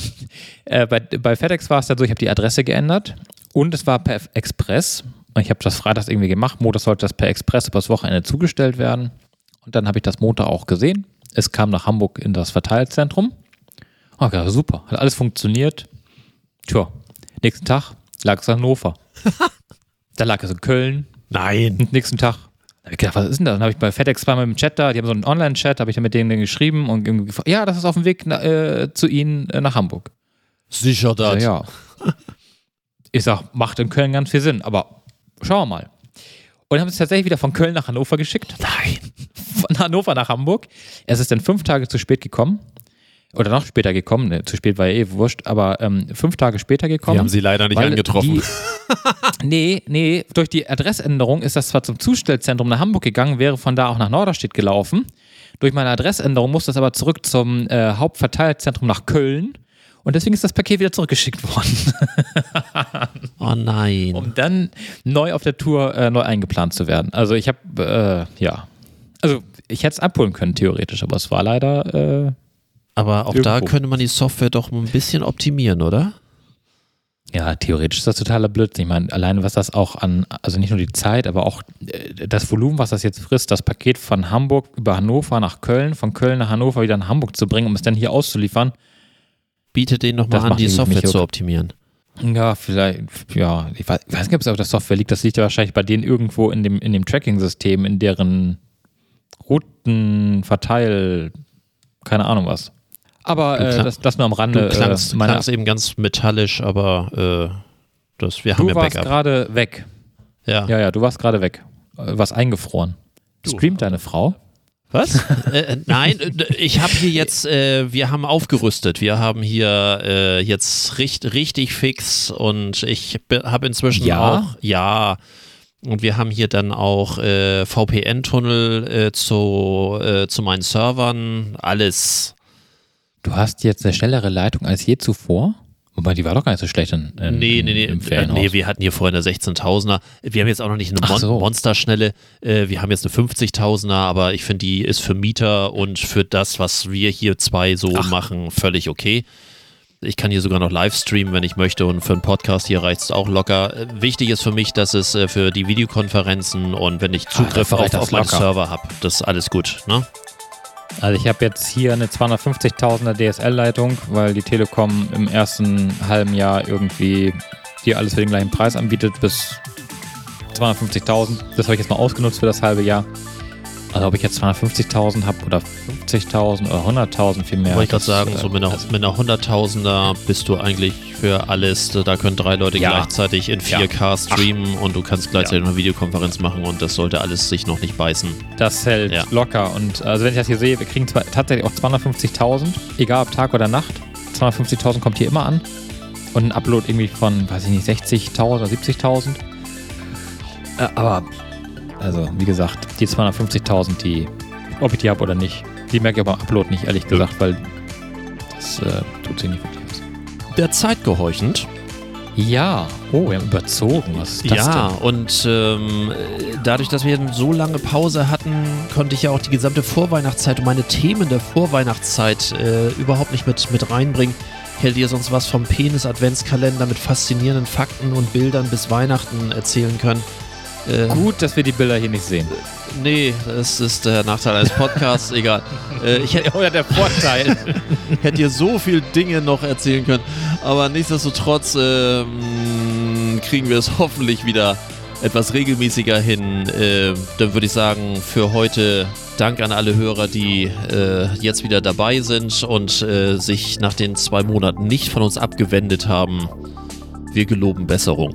äh, bei, bei FedEx war es dann so, ich habe die Adresse geändert und es war per Express. Ich habe das freitags irgendwie gemacht, Montag sollte das per Express übers Wochenende zugestellt werden. Und dann habe ich das Montag auch gesehen. Es kam nach Hamburg in das Verteilzentrum. Okay, super. Hat alles funktioniert. Tja, nächsten Tag lag es in Hannover. da lag es in Köln. Nein. Und nächsten Tag hab ich gedacht, was ist denn das? Dann habe ich bei FedEx zweimal im Chat da, die haben so einen Online-Chat, habe ich dann mit denen geschrieben und gefragt, ja, das ist auf dem Weg na, äh, zu Ihnen äh, nach Hamburg. Sicher das. Ja, ja. Ich sag, macht in Köln ganz viel Sinn, aber schauen wir mal. Und haben es tatsächlich wieder von Köln nach Hannover geschickt. Nein. Von Hannover nach Hamburg. Es ist dann fünf Tage zu spät gekommen. Oder noch später gekommen. Ne, zu spät war ja eh wurscht, aber ähm, fünf Tage später gekommen. Wir haben sie leider nicht angetroffen. Die, nee, nee, durch die Adressänderung ist das zwar zum Zustellzentrum nach Hamburg gegangen, wäre von da auch nach Norderstedt gelaufen. Durch meine Adressänderung muss das aber zurück zum äh, Hauptverteilzentrum nach Köln. Und deswegen ist das Paket wieder zurückgeschickt worden, oh nein. um dann neu auf der Tour äh, neu eingeplant zu werden. Also ich habe, äh, ja, also ich hätte es abholen können theoretisch, aber es war leider, äh, Aber auch da Irgendwo. könnte man die Software doch ein bisschen optimieren, oder? ja, theoretisch ist das totaler Blödsinn. Ich meine, alleine was das auch an, also nicht nur die Zeit, aber auch äh, das Volumen, was das jetzt frisst, das Paket von Hamburg über Hannover nach Köln, von Köln nach Hannover wieder nach Hamburg zu bringen, um es dann hier auszuliefern. Bietet denen nochmal an, die Software zu optimieren. Ja, vielleicht, ja, ich weiß, ich weiß nicht, ob es auf der Software liegt. Das liegt ja wahrscheinlich bei denen irgendwo in dem, in dem Tracking-System, in deren Routenverteil, keine Ahnung was. Aber Du äh, das, das nur am Du Rande. klangst, äh, klangst eben ganz metallisch, aber äh, das, wir haben du ja warst Backup. gerade weg. Ja. Ja, ja, du warst gerade weg. Äh, Was eingefroren. Streamt deine Frau? Was? äh, äh, nein, äh, ich habe hier jetzt, äh, wir haben aufgerüstet. Wir haben hier äh, jetzt richt, richtig fix und ich habe inzwischen Ja? auch, ja, und wir haben hier dann auch äh, VPN-Tunnel zu, zu meinen Servern, alles. Du hast jetzt eine schnellere Leitung als je zuvor? Wobei, die war doch gar nicht so schlecht in, in, Nee, nee, nee, im Ferienhaus. nee, wir hatten hier vorher eine 16.000er. Wir haben jetzt auch noch nicht eine Mon so. Monsterschnelle. Äh, wir haben jetzt eine 50.000er, aber ich finde, die ist für Mieter und für das, was wir hier zwei so Ach. machen, völlig okay. Ich kann hier sogar noch live streamen, wenn ich möchte und für einen Podcast hier reicht es auch locker. Äh, Wichtig ist für mich, dass es äh, für die Videokonferenzen und wenn ich Zugriff Ah, auf, auf meinen. Server habe, das ist alles gut. Ne? Also ich habe jetzt hier eine 250.000er DSL-Leitung, weil die Telekom im ersten halben Jahr irgendwie dir alles für den gleichen Preis anbietet bis 250.000. Das habe ich jetzt mal ausgenutzt für das halbe Jahr. Also ob ich jetzt 250.000 habe oder 50.000 oder 100.000 viel mehr. Wollte ich gerade sagen, äh, so mit einer, mit einer 100.000er bist du eigentlich für alles, da können drei Leute Ja. gleichzeitig in 4K streamen und du kannst gleichzeitig Ja. eine Videokonferenz machen und das sollte alles sich noch nicht beißen. Das hält Ja. locker. Und also wenn ich das hier sehe, wir kriegen tatsächlich auch 250.000, egal ob Tag oder Nacht. 250.000 kommt hier immer an. Und ein Upload irgendwie von, weiß ich nicht, 60.000 oder 70.000. Äh, aber, also wie gesagt, die 250.000, die, ob ich die habe oder nicht, die merke ich aber am Upload nicht, ehrlich gesagt, weil das äh, tut sich nicht wirklich was. Der Zeit gehorchend. Ja, oh, wir haben überzogen. Was ist das ja, denn? und ähm, dadurch, dass wir so lange Pause hatten, konnte ich ja auch die gesamte Vorweihnachtszeit und meine Themen der Vorweihnachtszeit äh, überhaupt nicht mit, mit reinbringen. Ich hätte dir sonst was vom Penis-Adventskalender mit faszinierenden Fakten und Bildern bis Weihnachten erzählen können. Äh, Gut, dass wir die Bilder hier nicht sehen. Nee, das ist der Nachteil eines Podcasts, egal. Äh, ich hätte, Oder der Vorteil. hätte dir so viel Dinge noch erzählen können, aber nichtsdestotrotz ähm, kriegen wir es hoffentlich wieder etwas regelmäßiger hin. Äh, dann würde ich sagen, für heute Dank an alle Hörer, die äh, jetzt wieder dabei sind und äh, sich nach den zwei Monaten nicht von uns abgewendet haben. Wir geloben Besserung.